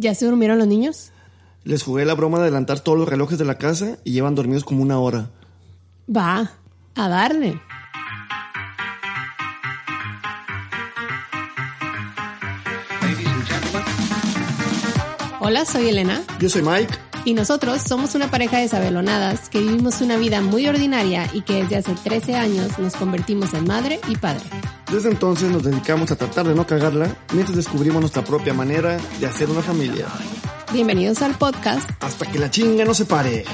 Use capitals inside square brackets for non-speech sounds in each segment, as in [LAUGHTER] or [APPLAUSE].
¿Ya se durmieron los niños? Les jugué la broma de adelantar todos los relojes de la casa y llevan dormidos como una hora. Va, a darle. Hola, soy Elena Yo soy Mike. Y nosotros somos una pareja de sabelonadas que vivimos una vida muy ordinaria y que desde hace 13 años nos convertimos en madre y padre. Desde entonces nos dedicamos a tratar de no cagarla mientras descubrimos nuestra propia manera de hacer una familia. Bienvenidos al podcast. Hasta que la chinga no se pare.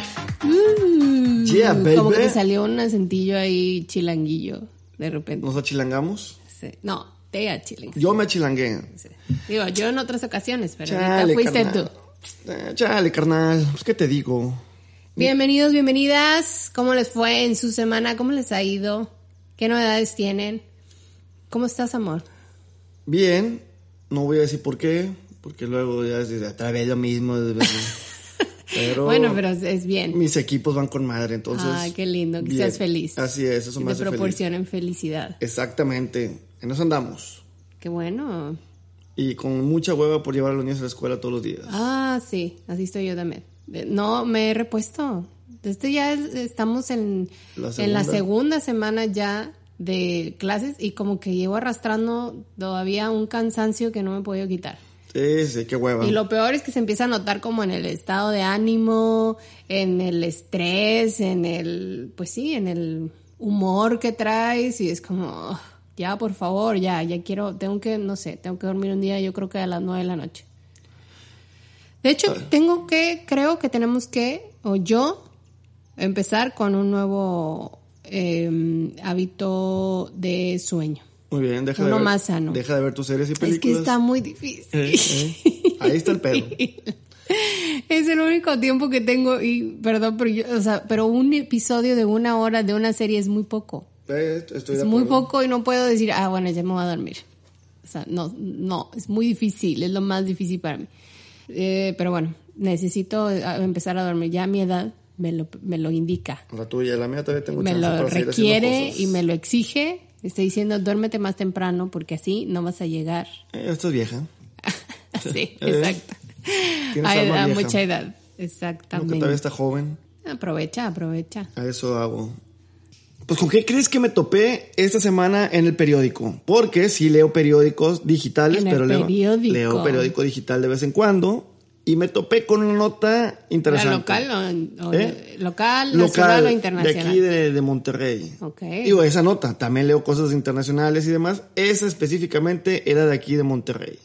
Mm, Yeah, Como que baby. te salió un acentillo ahí chilanguillo de repente. ¿Nos achilangamos? Sí. No, te achilangué. Yo me achilangué. Sí. Digo, yo en otras ocasiones, pero Chale, ahorita fuiste carnal. tú. Eh, chale, carnal. Pues, ¿qué te digo? Bienvenidos, bienvenidas. ¿Cómo les fue en su semana? ¿Cómo les ha ido? ¿Qué novedades tienen? ¿Cómo estás, amor? Bien. No voy a decir por qué, porque luego ya es otra vez lo mismo. [LAUGHS] Pero, Bueno, pero es, bien. mis equipos van con madre, entonces. Ay, qué lindo, que bien. seas feliz. Así es, eso Que me te hace feliz. proporcionen felicidad. Exactamente. En eso andamos. Qué bueno. Y con mucha hueva por llevar a los niños a la escuela todos los días. Ah, sí, así estoy yo también. No, me he repuesto. Este ya es- estamos en La en la segunda. semana ya de clases y como que llevo arrastrando todavía un cansancio que no me he podido quitar. Sí, sí, qué hueva. Y lo peor es que se empieza a notar como en el estado de ánimo, en el estrés, en el, pues sí, en el humor que traes y es como, "Ugh, ya por favor, ya, ya quiero, tengo que, no sé, tengo que dormir un día, yo creo que a las nueve de la noche. De hecho, tengo que, creo que tenemos que, o yo, empezar con un nuevo eh, hábito de sueño. Muy bien, deja de ver. más sano. Deja de ver tus series y Es películas. que está muy difícil. Eh, eh. Ahí está el pedo. [LAUGHS] Es el único tiempo que tengo y perdón, pero yo, o sea, pero un episodio de una hora de una serie es muy poco. Eh, Estoy de Es muy acuerdo. poco y no puedo decir, ah, bueno, ya me voy a dormir. O sea, no, no, es muy difícil, es lo más difícil para mí. Eh, pero bueno, necesito eh, empezar a dormir. Ya a mi edad me lo, me lo indica, La tuya, la mía todavía tengo me lo requiere y me lo exige. Estoy diciendo, duérmete más temprano porque así no vas a llegar. Eh, esta es vieja. [LAUGHS] Sí, Eh, exacto. alma a vieja. mucha edad, Aunque todavía exactamente. está joven. Aprovecha, aprovecha. A eso hago. Pues ¿con qué crees que me topé esta semana en el periódico? Porque sí leo periódicos digitales, En pero leo, periódico. leo periódico digital de vez en cuando. Y me topé con una nota ¿Era interesante. local o, o- ¿Eh? local, nacional o internacional? De aquí de, de Monterrey. Ok. Digo, esa nota. También leo cosas internacionales y demás. Esa específicamente era de aquí de Monterrey.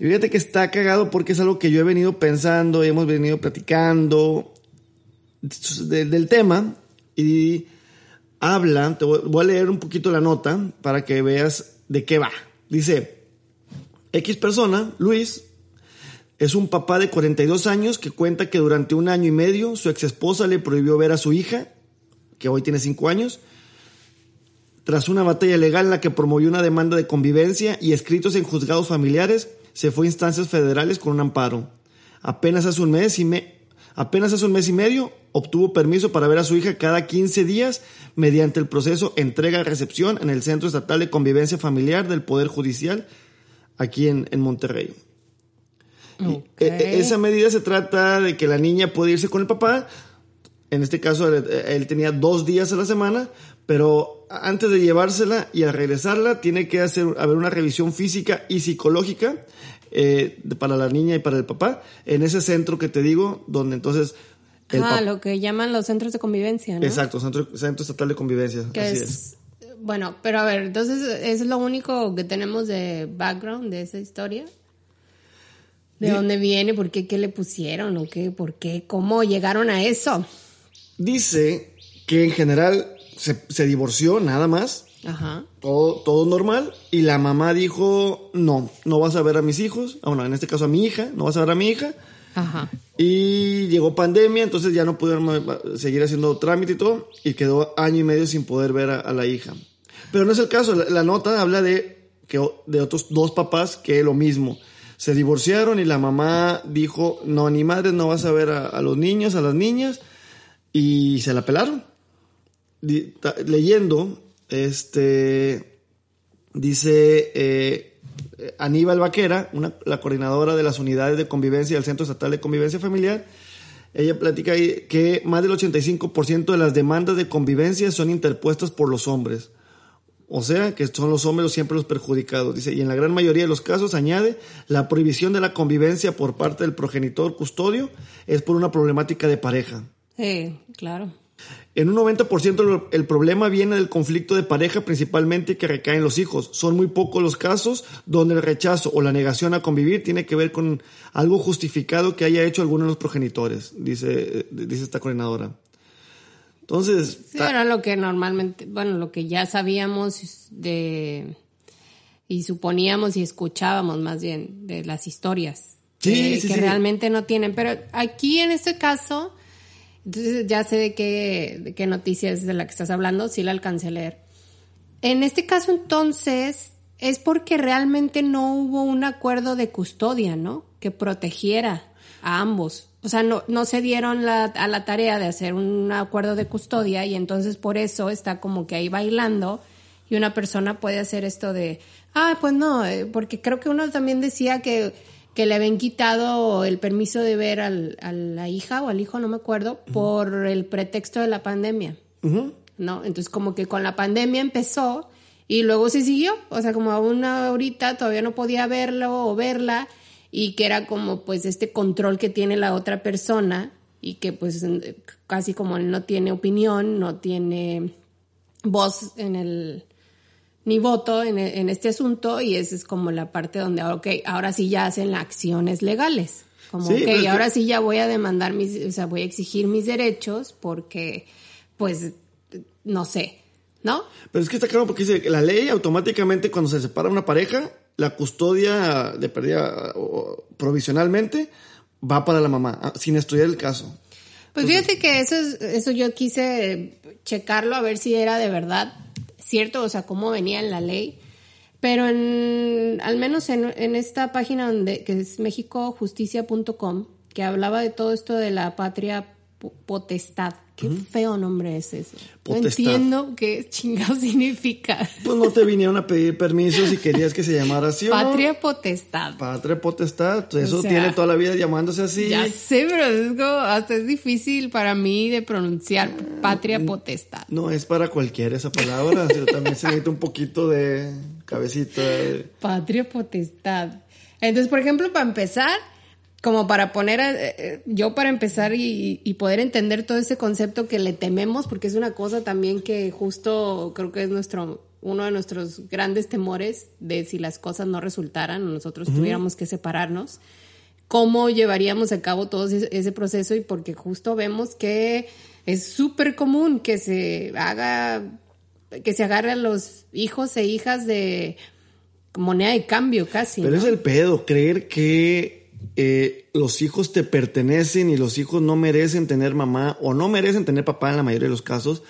Y fíjate que está cagado porque es algo que yo he venido pensando y hemos venido platicando de- del tema. Y habla, te voy, a leer un poquito la nota para que veas de qué va. Dice, X persona, Luis, es un papá de 42 años que cuenta que durante un año y medio su ex esposa le prohibió ver a su hija, que hoy tiene 5 años, tras una batalla legal en la que promovió una demanda de convivencia y escritos en juzgados familiares, se fue a instancias federales con un amparo. Apenas hace un mes y me, apenas hace un mes y medio obtuvo permiso para ver a su hija cada 15 días mediante el proceso entrega-recepción en el Centro Estatal de Convivencia Familiar del Poder Judicial aquí en, en Monterrey. Y, Ok. e- e- esa medida se trata de que la niña puede irse con el papá. En este caso, él, él tenía dos días a la semana, pero antes de llevársela y al regresarla, tiene que hacer haber una revisión física y psicológica eh, para la niña y para el papá en ese centro que te digo, donde entonces el ah, lo que llaman los centros de convivencia, ¿no? Exacto, centro, centro estatal de convivencia. Que así es, es. Bueno, pero a ver, entonces es lo único que tenemos de background de esa historia. ¿De Di- dónde viene? ¿Por qué? ¿Qué le pusieron? ¿O qué? ¿Por qué? ¿Cómo llegaron a eso? Dice que en general se, se divorció nada más Ajá. Todo, todo normal. Y la mamá dijo, no, no vas a ver a mis hijos. Ah, bueno, en este caso a mi hija, no vas a ver a mi hija. Ajá. Y llegó pandemia, entonces ya no pudieron seguir haciendo trámite y todo. Y quedó año y medio sin poder ver a, a la hija. Pero no es el caso. La, la nota habla de, que, de otros dos papás que lo mismo. Se divorciaron y la mamá dijo, no, ni madre, no vas a ver a, a los niños, a las niñas. Y se la pelaron. Leyendo, este, dice eh, Aníbal Vaquera, una, la coordinadora de las unidades de convivencia del Centro Estatal de Convivencia Familiar, ella platica que más del 85% de las demandas de convivencia son interpuestas por los hombres. O sea, que son los hombres siempre los perjudicados. Dice, y en la gran mayoría de los casos, añade, la prohibición de la convivencia por parte del progenitor custodio es por una problemática de pareja. Sí, claro. En un 90% lo- el problema viene del conflicto de pareja principalmente que recae en los hijos. Son muy pocos los casos donde el rechazo o la negación a convivir tiene que ver con algo justificado que haya hecho alguno de los progenitores, dice, dice esta coordinadora. Entonces, Sí, era lo que normalmente, bueno, lo que ya sabíamos de y suponíamos y escuchábamos más bien de las historias Sí, que, sí, que sí. realmente no tienen. Pero aquí en este caso, entonces ya sé de qué, de qué noticia es de la que estás hablando, sí la alcancé a leer. En este caso entonces es porque realmente no hubo un acuerdo de custodia, ¿no? Que protegiera a ambos. O sea, no, no se dieron a la tarea de hacer un acuerdo de custodia y entonces por eso está como que ahí bailando y una persona puede hacer esto de, ah, pues no, eh, porque creo que uno también decía que, que le habían quitado el permiso de ver al, a la hija o al hijo, no me acuerdo, por el pretexto de la pandemia. ¿no? Entonces como que con la pandemia empezó y luego se siguió, o sea, como aún ahorita todavía no podía verlo o verla y que era como pues este control que tiene la otra persona y que pues casi como él no tiene opinión, no tiene voz en el ni voto en, en este asunto y esa es como la parte donde, ok, ahora sí ya hacen acciones legales. Como, Sí, ok, pero es que- ahora sí ya voy a demandar mis, o sea, voy a exigir mis derechos porque, pues, no sé, ¿no? Pero es que está claro porque dice que la ley automáticamente cuando se separa una pareja, la custodia de pérdida provisionalmente va para la mamá, ah, sin estudiar el caso. Pues fíjate que eso, es- eso yo quise checarlo a ver si era de verdad cierto, o sea, cómo venía en la ley. Pero en, al menos en, en esta página donde, que es mexicojusticia.com, que hablaba de todo esto de la patria po- potestad. Qué feo nombre es eso. No Potestad. entiendo qué chingado [LAUGHS] significa. Pues no te vinieron a pedir permiso si querías que se llamara así o no. Patria potestad. Patria potestad, pues eso O sea, tiene toda la vida llamándose así. Ya sé, pero es como, hasta es difícil para mí de pronunciar patria potestad. No es para cualquiera esa palabra, sino también se necesita un poquito de cabecita. de- Patria potestad. Entonces, por ejemplo, para empezar, como para poner, eh, eh, yo para empezar y, y poder entender todo ese concepto que le tememos, porque es una cosa también que justo creo que es nuestro uno de nuestros grandes temores de si las cosas no resultaran nosotros tuviéramos que separarnos, cómo llevaríamos a cabo todo ese, ese proceso y porque justo vemos que es súper común que se haga, que se agarre a los hijos e hijas de moneda de cambio casi. Pero ¿no? es el pedo, creer que eh, los hijos te pertenecen y los hijos no merecen tener mamá o no merecen tener papá en la mayoría de los casos.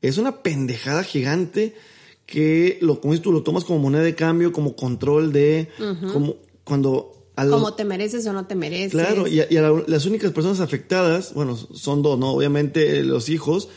Es una pendejada gigante que lo, como tú, lo tomas como moneda de cambio, como control de, como cuando a Como te mereces o no te mereces. Claro, y, a- y a la- las únicas personas afectadas, bueno, son dos, ¿no? Obviamente eh, los hijos.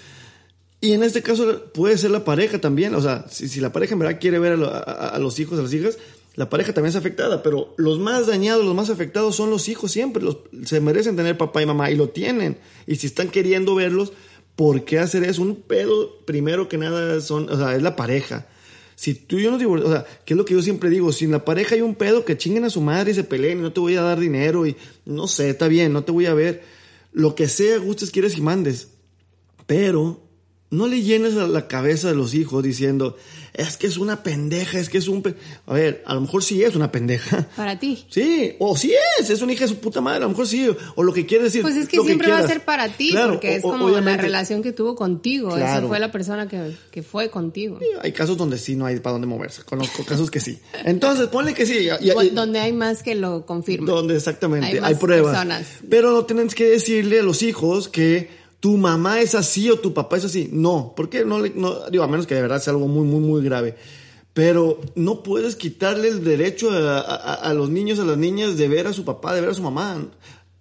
Y en este caso puede ser la pareja también. O sea, si, si la pareja en verdad quiere ver a, lo- a- a los hijos, a las hijas, la pareja también es afectada. Pero los más dañados, los más afectados son los hijos siempre. Los, se merecen tener papá y mamá y lo tienen. Y si están queriendo verlos, ¿por qué hacer eso? Un pedo, primero que nada, son, o sea, es la pareja. Si tú y yo nos divorciamos, o sea, que es lo que yo siempre digo, si en la pareja hay un pedo, que chinguen a su madre y se peleen y no te voy a dar dinero y no sé, está bien, no te voy a ver. Lo que sea, gustes, quieres y mandes. Pero no le llenes la cabeza de los hijos diciendo, es que es una pendeja, es que es un... A ver, a lo mejor sí es una pendeja. Para ti. Sí, o sí es, es una hija de su puta madre, a lo mejor sí, o lo que quiere decir. Pues es que siempre va a ser para ti, porque es como la relación que tuvo contigo, esa fue la persona que, que fue contigo. hay casos donde sí no hay para dónde moverse, conozco casos que sí. Entonces, ponle que sí. donde hay más que lo confirman. Donde exactamente, hay, pruebas. Personas. Pero no tienes que decirle a los hijos que tu mamá es así o tu papá es así. No, porque no, no digo, a menos que de verdad sea algo muy, muy, muy grave. Pero no puedes quitarle el derecho a, los niños, a las niñas de ver a su papá, de ver a su mamá.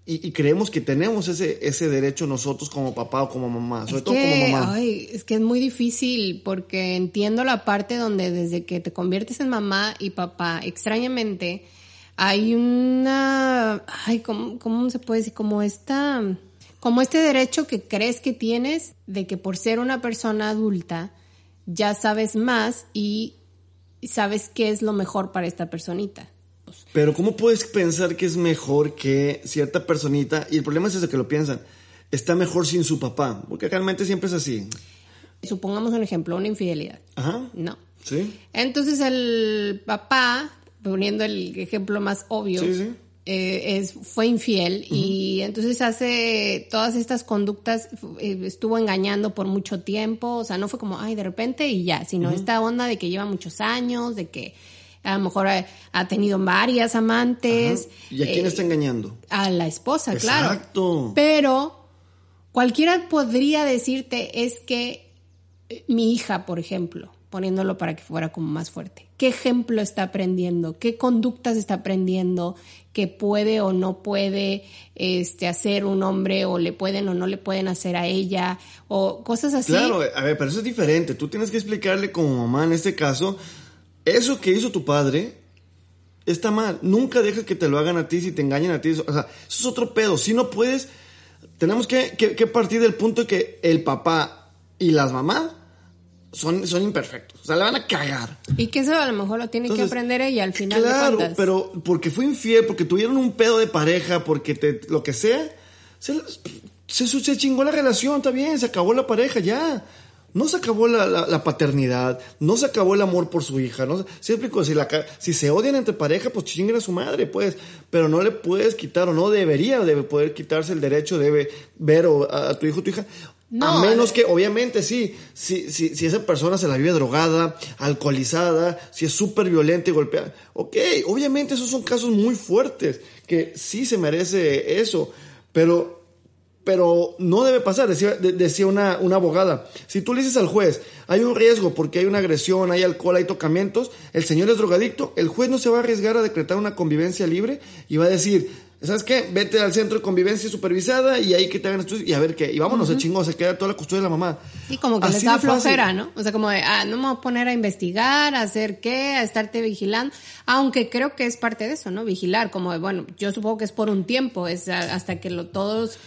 Y, creemos que tenemos ese, ese derecho nosotros como papá o como mamá, sobre todo como mamá. Ay, es que es muy difícil porque entiendo la parte donde desde que te conviertes en mamá y papá, extrañamente, hay una, ay, ¿cómo, cómo se puede decir? Como esta como este derecho que crees que tienes de que por ser una persona adulta ya sabes más y sabes qué es lo mejor para esta personita. Pero ¿cómo puedes pensar que es mejor que cierta personita? Y el problema es eso que lo piensan. Está mejor sin su papá, porque realmente siempre es así. Supongamos un ejemplo, una infidelidad. Ajá. No. Sí. Entonces el papá, poniendo el ejemplo más obvio, sí, sí eh, es, fue infiel y entonces hace todas estas conductas, eh, estuvo engañando por mucho tiempo, o sea, no fue como, ay, de repente y ya, sino esta onda de que lleva muchos años, de que a lo mejor ha, tenido varias amantes. ¿Y a quién está eh, engañando? A la esposa, claro. Exacto. Pero cualquiera podría decirte es que mi hija, por ejemplo, poniéndolo para que fuera como más fuerte. ¿Qué ejemplo está aprendiendo? ¿Qué conductas está aprendiendo? Que puede o no puede este, hacer un hombre o le pueden o no le pueden hacer a ella o cosas así. Claro, a ver, pero eso es diferente. Tú tienes que explicarle como mamá en este caso, eso que hizo tu padre está mal. Nunca dejes que te lo hagan a ti si te engañan a ti. O sea, eso es otro pedo. Si no puedes, tenemos que, que partir del punto que el papá y las mamás son, son imperfectos. O sea, le van a cagar. Y que eso a lo mejor lo tiene que aprender ella al final. Claro, pero porque fue infiel, porque tuvieron un pedo de pareja, porque te, lo que sea, se, se, chingó la relación, está bien, se acabó la pareja, ya. No se acabó la, la, paternidad, no se acabó el amor por su hija, no siempre si, la, si se odian entre pareja, pues chinguen a su madre, pues, pero no le puedes quitar o no debería debe poder quitarse el derecho de ver a, a tu hijo o tu hija. A menos que, obviamente, sí, si, si, si, esa persona se la vive drogada, alcoholizada, si es súper violenta y golpeada. Ok, obviamente esos son casos muy fuertes, que sí se merece eso, pero, pero no debe pasar, decía, decía una, una abogada. Si tú le dices al juez, hay un riesgo porque hay una agresión, hay alcohol, hay tocamientos, el señor es drogadicto, el juez no se va a arriesgar a decretar una convivencia libre y va a decir, ¿sabes qué? Vete al centro de convivencia supervisada y ahí que te hagan estudios y a ver qué. Y vámonos, se chingó, se queda toda la custodia de la mamá. Y como que les da flojera, ¿no? O sea, como de, ah, no me voy a poner a investigar, a hacer qué, a estarte vigilando. Aunque creo que es parte de eso, ¿no? Vigilar, como de, bueno, yo supongo que es por un tiempo, es hasta que lo, todos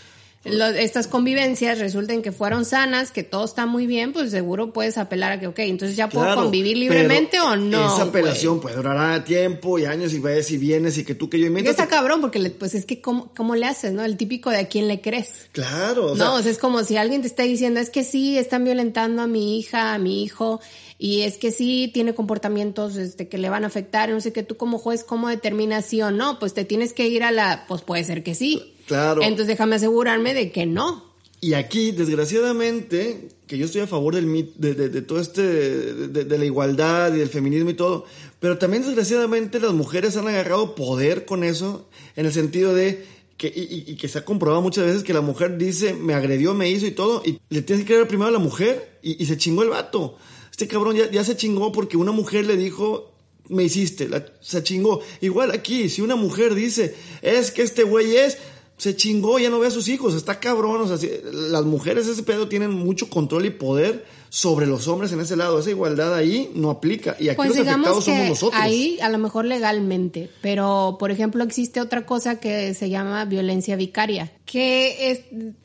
estas convivencias resulten que fueron sanas, que todo está muy bien, pues seguro puedes apelar a que, ok, entonces ya puedo convivir libremente o no. Esa apelación puede durar tiempo y años y vayas y vienes y que tú que yo invento. Está cabrón porque pues es que ¿cómo, cómo le haces, ¿no? El típico de a quién le crees. Claro. O no, o sea, es como si alguien te está diciendo, es que sí, están violentando a mi hija, a mi hijo, y es que sí tiene comportamientos este, que le van a afectar, no sé qué, tú como juez, ¿cómo determinas sí o no? Pues te tienes que ir a la, pues puede ser que sí. Claro. Entonces déjame asegurarme de que no. Y aquí, desgraciadamente, que yo estoy a favor del de, de, todo este, de, la igualdad y del feminismo y todo, pero también desgraciadamente las mujeres han agarrado poder con eso, en el sentido de que, y, que se ha comprobado muchas veces que la mujer dice, me agredió, me hizo y todo, y le tienes que creer primero a la mujer y, se chingó el vato. Este cabrón ya, ya, se chingó porque una mujer le dijo, me hiciste, se chingó. Igual aquí, si una mujer dice, es que este güey es, se chingó, ya no ve a sus hijos, está cabrón, o sea, las mujeres ese pedo tienen mucho control y poder sobre los hombres en ese lado, esa igualdad ahí no aplica y aquí pues los afectados somos nosotros. Ahí a lo mejor legalmente, pero por ejemplo existe otra cosa que se llama violencia vicaria, que es,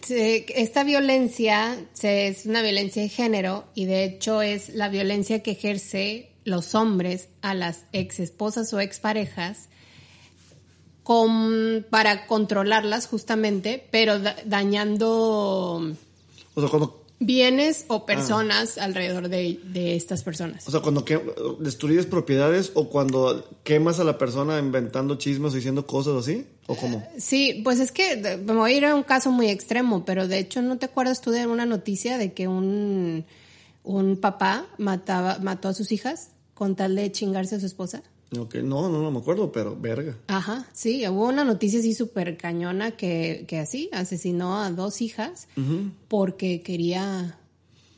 esta violencia es una violencia de género y de hecho es la violencia que ejerce los hombres a las ex esposas o exparejas con, para controlarlas justamente, pero dañando... O sea, cuando bienes o personas alrededor de, de estas personas. O sea, cuando que, destruyes propiedades o cuando quemas a la persona inventando chismes o diciendo cosas así, o cómo. Sí, pues es que me voy a ir a un caso muy extremo, pero de hecho, ¿no te acuerdas tú de una noticia de que un, un papá mataba, mató a sus hijas con tal de chingarse a su esposa? No, no, no me acuerdo, pero verga. Ajá, sí, hubo una noticia así súper cañona que, que así asesinó a dos hijas porque quería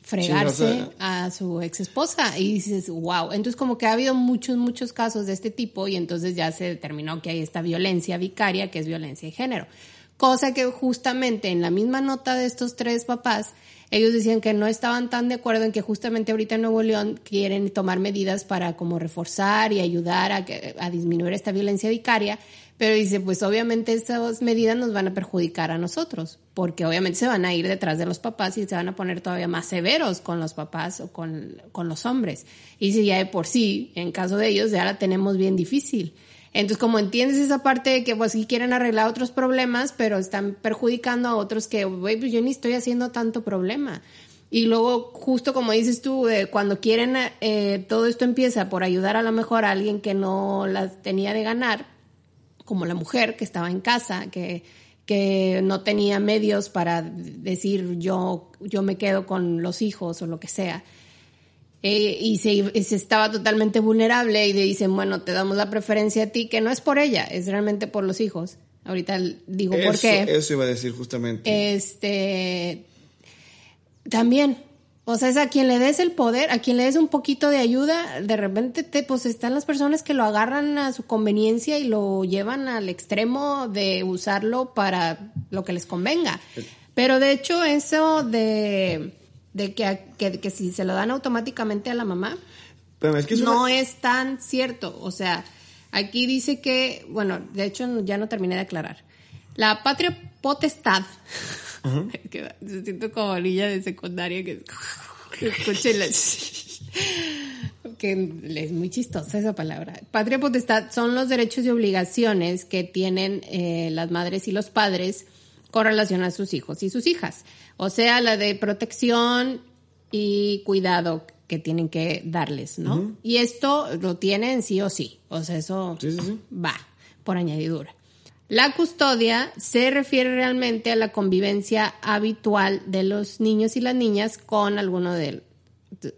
fregarse a su ex esposa y dices, wow, entonces como que ha habido muchos, muchos casos de este tipo y entonces ya se determinó que hay esta violencia vicaria que es violencia de género. Cosa que justamente en la misma nota de estos tres papás, ellos decían que no estaban tan de acuerdo en que justamente ahorita en Nuevo León quieren tomar medidas para como reforzar y ayudar a, a disminuir esta violencia vicaria, pero dice, pues obviamente esas medidas nos van a perjudicar a nosotros, porque obviamente se van a ir detrás de los papás y se van a poner todavía más severos con los papás o con, con los hombres. Y si ya de por sí, en caso de ellos, ya la tenemos bien difícil. Entonces, como entiendes esa parte de que pues sí quieren arreglar otros problemas, pero están perjudicando a otros que, güey, pues yo ni estoy haciendo tanto problema. Y luego, justo como dices tú, cuando quieren, eh, todo esto empieza por ayudar a lo mejor a alguien que no las tenía de ganar, como la mujer que estaba en casa, que, que no tenía medios para decir yo, yo me quedo con los hijos o lo que sea. Eh, y, se, y se estaba totalmente vulnerable y le dicen, bueno, te damos la preferencia a ti, que no es por ella, es realmente por los hijos. Ahorita digo por eso, qué. Eso iba a decir justamente. Este, también, o sea, es a quien le des el poder, a quien le des un poquito de ayuda, de repente te, pues están las personas que lo agarran a su conveniencia y lo llevan al extremo de usarlo para lo que les convenga. Pero de hecho eso de, de que, que, que si se lo dan automáticamente a la mamá, Pero es que es no una- es tan cierto. O sea, aquí dice que, bueno, de hecho ya no terminé de aclarar. La patria potestad. [LAUGHS] que me siento como niña de secundaria que, [LAUGHS] que la- [LAUGHS] que es muy chistosa esa palabra. Patria potestad son los derechos y obligaciones que tienen eh, las madres y los padres con relación a sus hijos y sus hijas. O sea, la de protección y cuidado que tienen que darles, ¿no? Y esto lo tienen sí o sí. O sea, eso Sí, sí, sí. va por añadidura. La custodia se refiere realmente a la convivencia habitual de los niños y las niñas con alguno de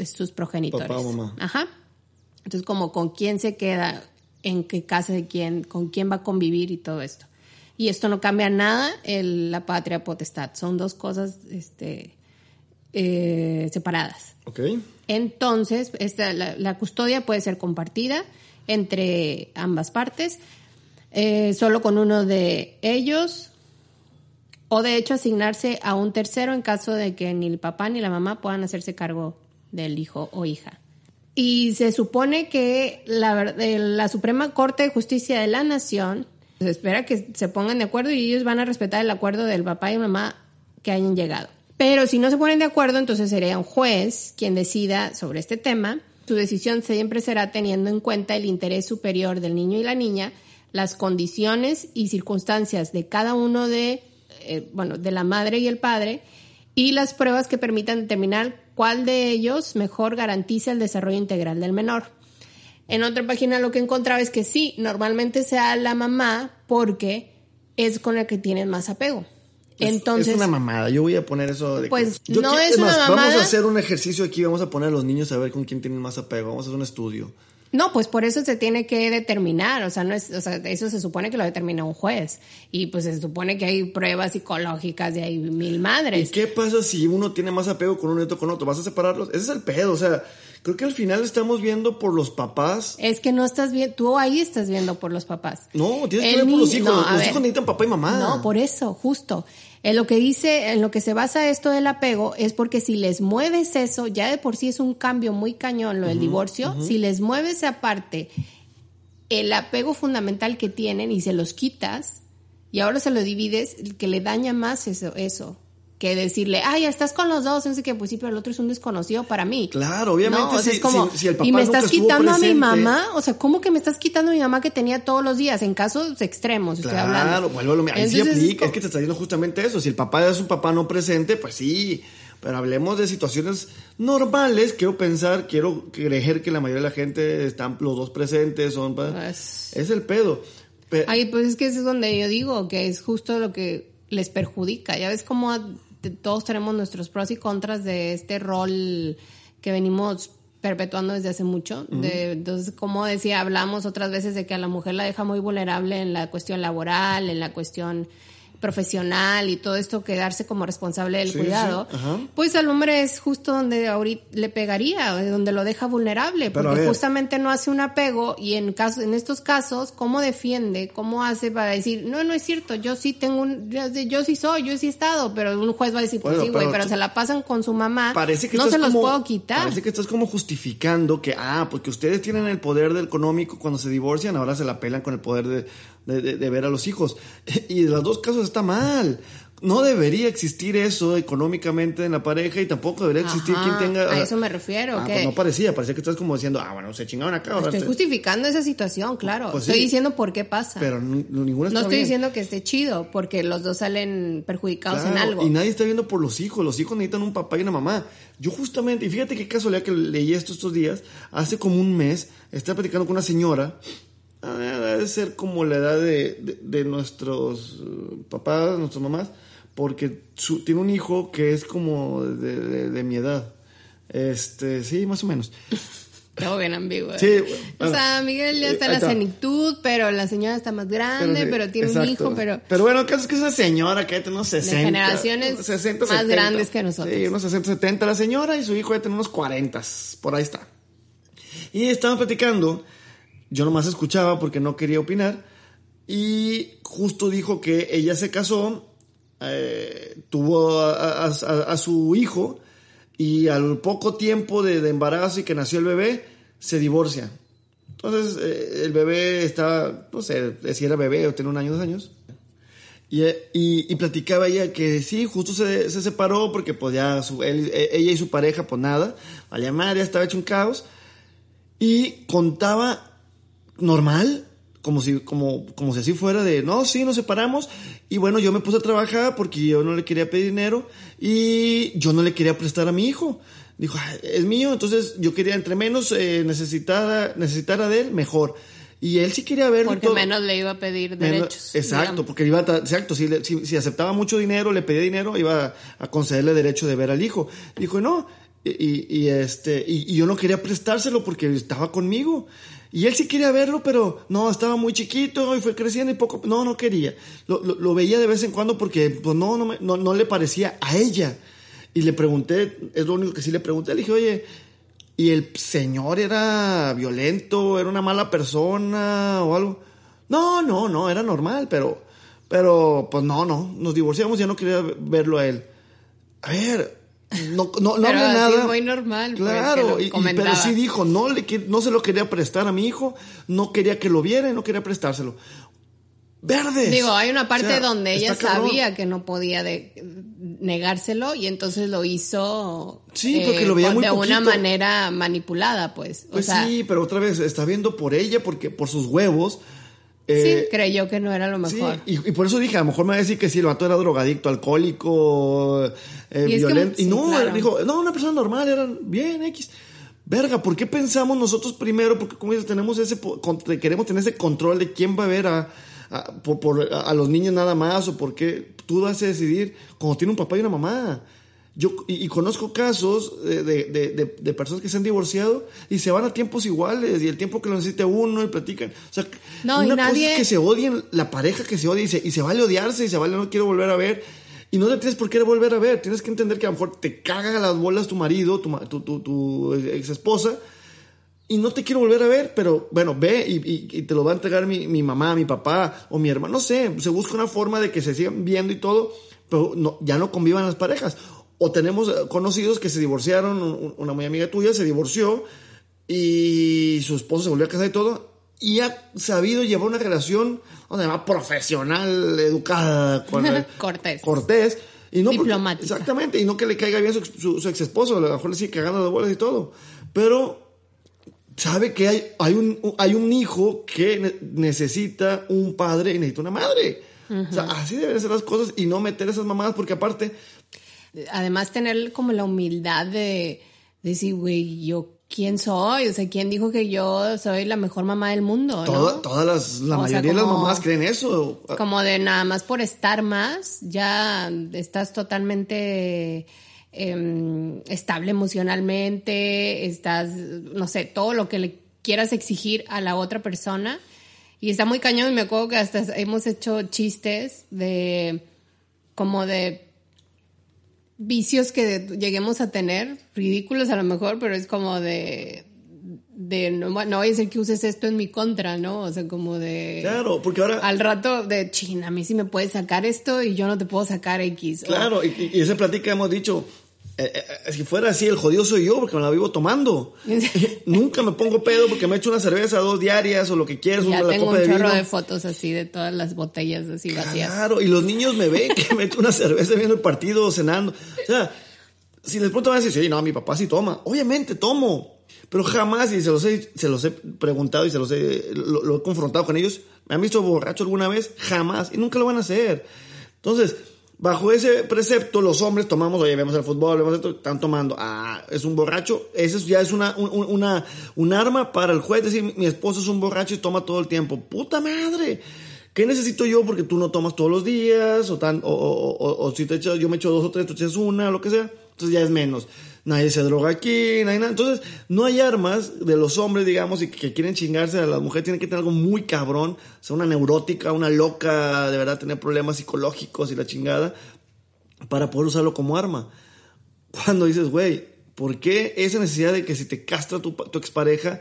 sus progenitores. Papá o mamá. Ajá. Entonces, como con quién se queda, en qué casa de quién, con quién va a convivir y todo esto. Y esto no cambia nada el- la patria potestad. Son dos cosas este, eh, separadas. Ok. Entonces, esta, la, la custodia puede ser compartida entre ambas partes, eh, solo con uno de ellos, o de hecho asignarse a un tercero en caso de que ni el papá ni la mamá puedan hacerse cargo del hijo o hija. Y se supone que la, eh, la Suprema Corte de Justicia de la Nación se espera que se pongan de acuerdo y ellos van a respetar el acuerdo del papá y mamá que hayan llegado. Pero si no se ponen de acuerdo, entonces sería un juez quien decida sobre este tema. Su decisión siempre será teniendo en cuenta el interés superior del niño y la niña, las condiciones y circunstancias de cada uno de, eh, bueno, de la madre y el padre, y las pruebas que permitan determinar cuál de ellos mejor garantiza el desarrollo integral del menor. En otra página lo que encontraba es que sí, normalmente sea la mamá porque es con la que tienen más apego. Es- Entonces, es una mamada. Yo voy a poner eso de. Pues, Yo no quiero- es una Vamos mamada. a hacer un ejercicio aquí. Vamos a poner a los niños a ver con quién tienen más apego. Vamos a hacer un estudio. no, pues por eso se tiene que determinar, o sea, no es, o sea, eso se supone que lo determina un juez y pues se supone que hay pruebas psicológicas y hay mil ¿Y madres. qué pasa si uno tiene más apego con uno y otro con otro? ¿Vas a separarlos? Ese es el pedo. O sea, creo que al final estamos viendo por los papás. Es que no estás viendo, tú ahí estás viendo por los papás. No, tienes que ver por los hijos. no, los ver. hijos necesitan papá y mamá. No, por eso, justo. En lo que dice, en lo que se basa esto del apego es porque si les mueves eso, ya de por sí es un cambio muy cañón lo del divorcio, si les mueves aparte el apego fundamental que tienen y se los quitas y ahora se lo divides, el que le daña más eso, eso que decirle, ay, ya estás con los dos, no sé qué, pues sí, pero el otro es un desconocido para mí. Claro, obviamente, No, o sea, si- es como, si- si el papá y me estás quitando a mi mamá, o sea, ¿cómo que me estás quitando a mi mamá que tenía todos los días? En casos extremos, estoy hablando. Claro, mismo. Ahí sí Entonces, aplica. es Es que te está diciendo justamente eso. Si el papá es un papá no presente, pues sí. Pero hablemos de situaciones normales. Quiero pensar, quiero creer que la mayoría de la gente están los dos presentes, son Pues- es el pedo. Pe- Ay, pues es que eso es donde yo digo que es justo lo que les perjudica. Ya ves cómo todos tenemos nuestros pros y contras de este rol que venimos perpetuando desde hace mucho. De- entonces, como decía, hablamos otras veces de que a la mujer la deja muy vulnerable en la cuestión laboral, en la cuestión profesional y todo esto quedarse como responsable del Sí, cuidado, sí, pues al hombre es justo donde ahorita le pegaría, donde lo deja vulnerable, Pero porque justamente no hace un apego y en caso en estos casos cómo defiende, cómo hace para decir, "No, no es cierto, yo sí tengo un yo, yo sí soy, yo sí he estado", pero un juez va a decir, "Pues Bueno, sí, güey, pero se la pasan con su mamá, Parece que no se los como- puedo quitar." Parece que estás como justificando que, ah, porque ustedes tienen el poder del económico cuando se divorcian, ahora se la pelan con el poder de, de- de- de ver a los hijos. [LAUGHS] Y en los dos casos está mal. No debería existir eso económicamente en la pareja y tampoco debería existir Ajá, quien tenga... a eso me refiero, Ah, que- pues no parecía, parecía que estás como diciendo, ah, bueno, se chingaron acá. Estoy te- justificando esa situación, claro. Pues estoy sí. diciendo por qué pasa. Pero ninguna no estoy bien. diciendo que esté chido, porque los dos salen perjudicados en Claro, algo. Y nadie está viendo por los hijos. Los hijos necesitan un papá y una mamá. Yo justamente, y fíjate qué casualidad que leí esto estos días, hace como un mes, estaba platicando con una señora, ah, debe ser como la edad de, de- de nuestros eh, papás, nuestras mamás, porque su- tiene un hijo que es como de, de- de mi edad. Este, sí, más o menos. [LAUGHS] Todo bien ambiguo. ¿eh? Sí, o bueno, sea, Miguel ya eh, está en la senitud, pero la señora está más grande, pero, sí, tiene un hijo, pero... Pero bueno, el caso es que es una señora que ya tiene unos 60. generaciones más grandes que nosotros. Sí, unos 60, 70 la señora y su hijo ya tiene unos 40. Por ahí está. Y estaban platicando. Yo nomás escuchaba porque no quería opinar. Y justo dijo que ella se casó, eh, tuvo a, su hijo y al poco tiempo de, de embarazo y que nació el bebé, se divorcia. Entonces eh, el bebé estaba, no sé si era bebé o tenía un año, dos años. Y, eh, y, y platicaba ella que sí, justo se, se separó porque pues eh, ella y su pareja pues nada, la madre ya estaba hecho un caos. Y contaba normal, como si, como, como si así fuera de, no, sí, nos separamos. Y bueno, yo me puse a trabajar porque yo no le quería pedir dinero y yo no le quería prestar a mi hijo. Dijo, "Ah, es mío, entonces yo quería entre menos eh, necesitara, necesitara de él, mejor. Y él sí quería verlo. Porque todo. menos le iba a pedir Menos- derechos. exacto, digamos. porque iba a, exacto, si, le- si, si aceptaba mucho dinero, le pedía dinero, iba a concederle derecho de ver al hijo. Dijo, no, y, y- y este, y, y yo no quería prestárselo porque estaba conmigo. Y él sí quería verlo, pero no, estaba muy chiquito y fue creciendo y poco, no, no quería. Lo, lo- veía de vez en cuando porque, pues no, no, me- no, no le parecía a ella. Y le pregunté, es lo único que sí le pregunté, le dije, oye, y el señor era violento, era una mala persona o algo. No, no, no, era normal, pero, pero, pues no, no, nos divorciamos, ya no quería verlo a él. A ver, no, no, no Pero hablé así nada. muy normal, pues, Claro, y- pero sí dijo, no, le, no se lo quería prestar a mi hijo, no quería que lo viera y no quería prestárselo. Verdes. Digo, hay una parte O sea, donde ella cabrón. sabía que no podía de- negárselo y entonces lo hizo eh, Sí, porque lo veía con- muy de una manera manipulada, pues. Pues o sea, sí, pero otra vez está viendo por ella, porque por sus huevos. Sí, eh, creyó que no era lo Sí, mejor. y, y por eso dije, a lo mejor me va a decir que sí, el vato era drogadicto, alcohólico, eh, Y es que- violento. y no, claro. él dijo, no, una persona normal, era bien, X. Verga, ¿por qué pensamos nosotros primero? Porque como dices, tenemos ese, queremos tener ese control de quién va a ver a, a- por, por- a- a los niños nada más, o por qué tú vas a decidir cuando tiene un papá y una mamá. Yo, y, y conozco casos de, de- de- personas que se han divorciado y se van a tiempos iguales y el tiempo que lo necesite uno y platican. O sea, No, y una cosa es que se odien, la pareja que se odia y se, y se vale odiarse y se vale no quiero volver a ver. Y no te tienes por qué volver a ver. Tienes que entender que a lo mejor te caga las bolas tu marido, tu, tu, tu, tu ex esposa. Y no te quiero volver a ver, pero bueno, ve y, y- y te lo va a entregar mi, mi mamá, mi papá o mi hermano. No sé, se busca una forma de que se sigan viendo y todo, pero no, ya no convivan las parejas. O tenemos eh, conocidos que se divorciaron, un- una muy amiga tuya se divorció y su esposo se volvió a casar y todo, y ha sabido llevar una relación, ¿cómo se llama? Profesional, educada, con [LAUGHS] el- Cortés. Cortés. Y no porque- Diplomática. exactamente, y no que le caiga bien su, su, su ex esposo, a lo mejor le sigue cagando de bolas y todo. Pero sabe que hay, hay, un, hay un hijo que ne- necesita un padre y necesita una madre. O sea, así deben ser las cosas y no meter esas mamadas porque aparte... además tener como la humildad de, de decir, güey, yo quién soy, o sea, quién dijo que yo soy la mejor mamá del mundo, ¿no? Toda- todas las, la O sea, mayoría de las mamás creen eso. Como de nada más por estar más, ya estás totalmente em, estable emocionalmente, estás, no sé, todo lo que le quieras exigir a la otra persona. Y está muy cañón, y me acuerdo que hasta hemos hecho chistes de como de vicios que lleguemos a tener, ridículos a lo mejor, pero es como de, de no, no voy a decir que uses esto en mi contra, ¿no? O sea, como de... Claro, porque ahora... Al rato de, chin, a mí sí me puedes sacar esto y yo no te puedo sacar X. Claro, y- y esa plática hemos dicho, eh, eh, si fuera así, el jodido soy yo porque me la vivo tomando. [LAUGHS] Nunca me pongo pedo porque me echo una cerveza dos diarias o lo que quieras, ya una la tengo copa un de chorro de fotos así de todas las botellas así vacías. Claro, y los niños me ven que me echo una cerveza viendo el partido, cenando. O sea, si de pronto van a decir, sí, no, mi papá sí toma. Obviamente tomo. Pero jamás, y se los he, se los he preguntado y se los he, lo, lo he confrontado con ellos, ¿me han visto borracho alguna vez? Jamás. Y nunca lo van a hacer. Entonces, bajo ese precepto, los hombres tomamos, oye, vemos el fútbol, vemos esto, están tomando. Ah, es un borracho. Eso ya es una, un, un- una, un arma para el juez. Decir, mi esposo es un borracho y toma todo el tiempo. ¡Puta madre! ¿Qué necesito yo? Porque tú no tomas todos los días, o, tan, o, o- o- o si te echas, yo me echo dos o tres, tú echas una, lo que sea. Entonces ya es menos. Nadie se droga aquí, nadie nada. Entonces, no hay armas de los hombres, digamos, y que quieren chingarse a la mujer. Tienen que tener algo muy cabrón. O sea, una neurótica, una loca, de verdad, tener problemas psicológicos y la chingada, para poder usarlo como arma. Cuando dices, güey, ¿por qué esa necesidad de que si te castra tu, tu expareja?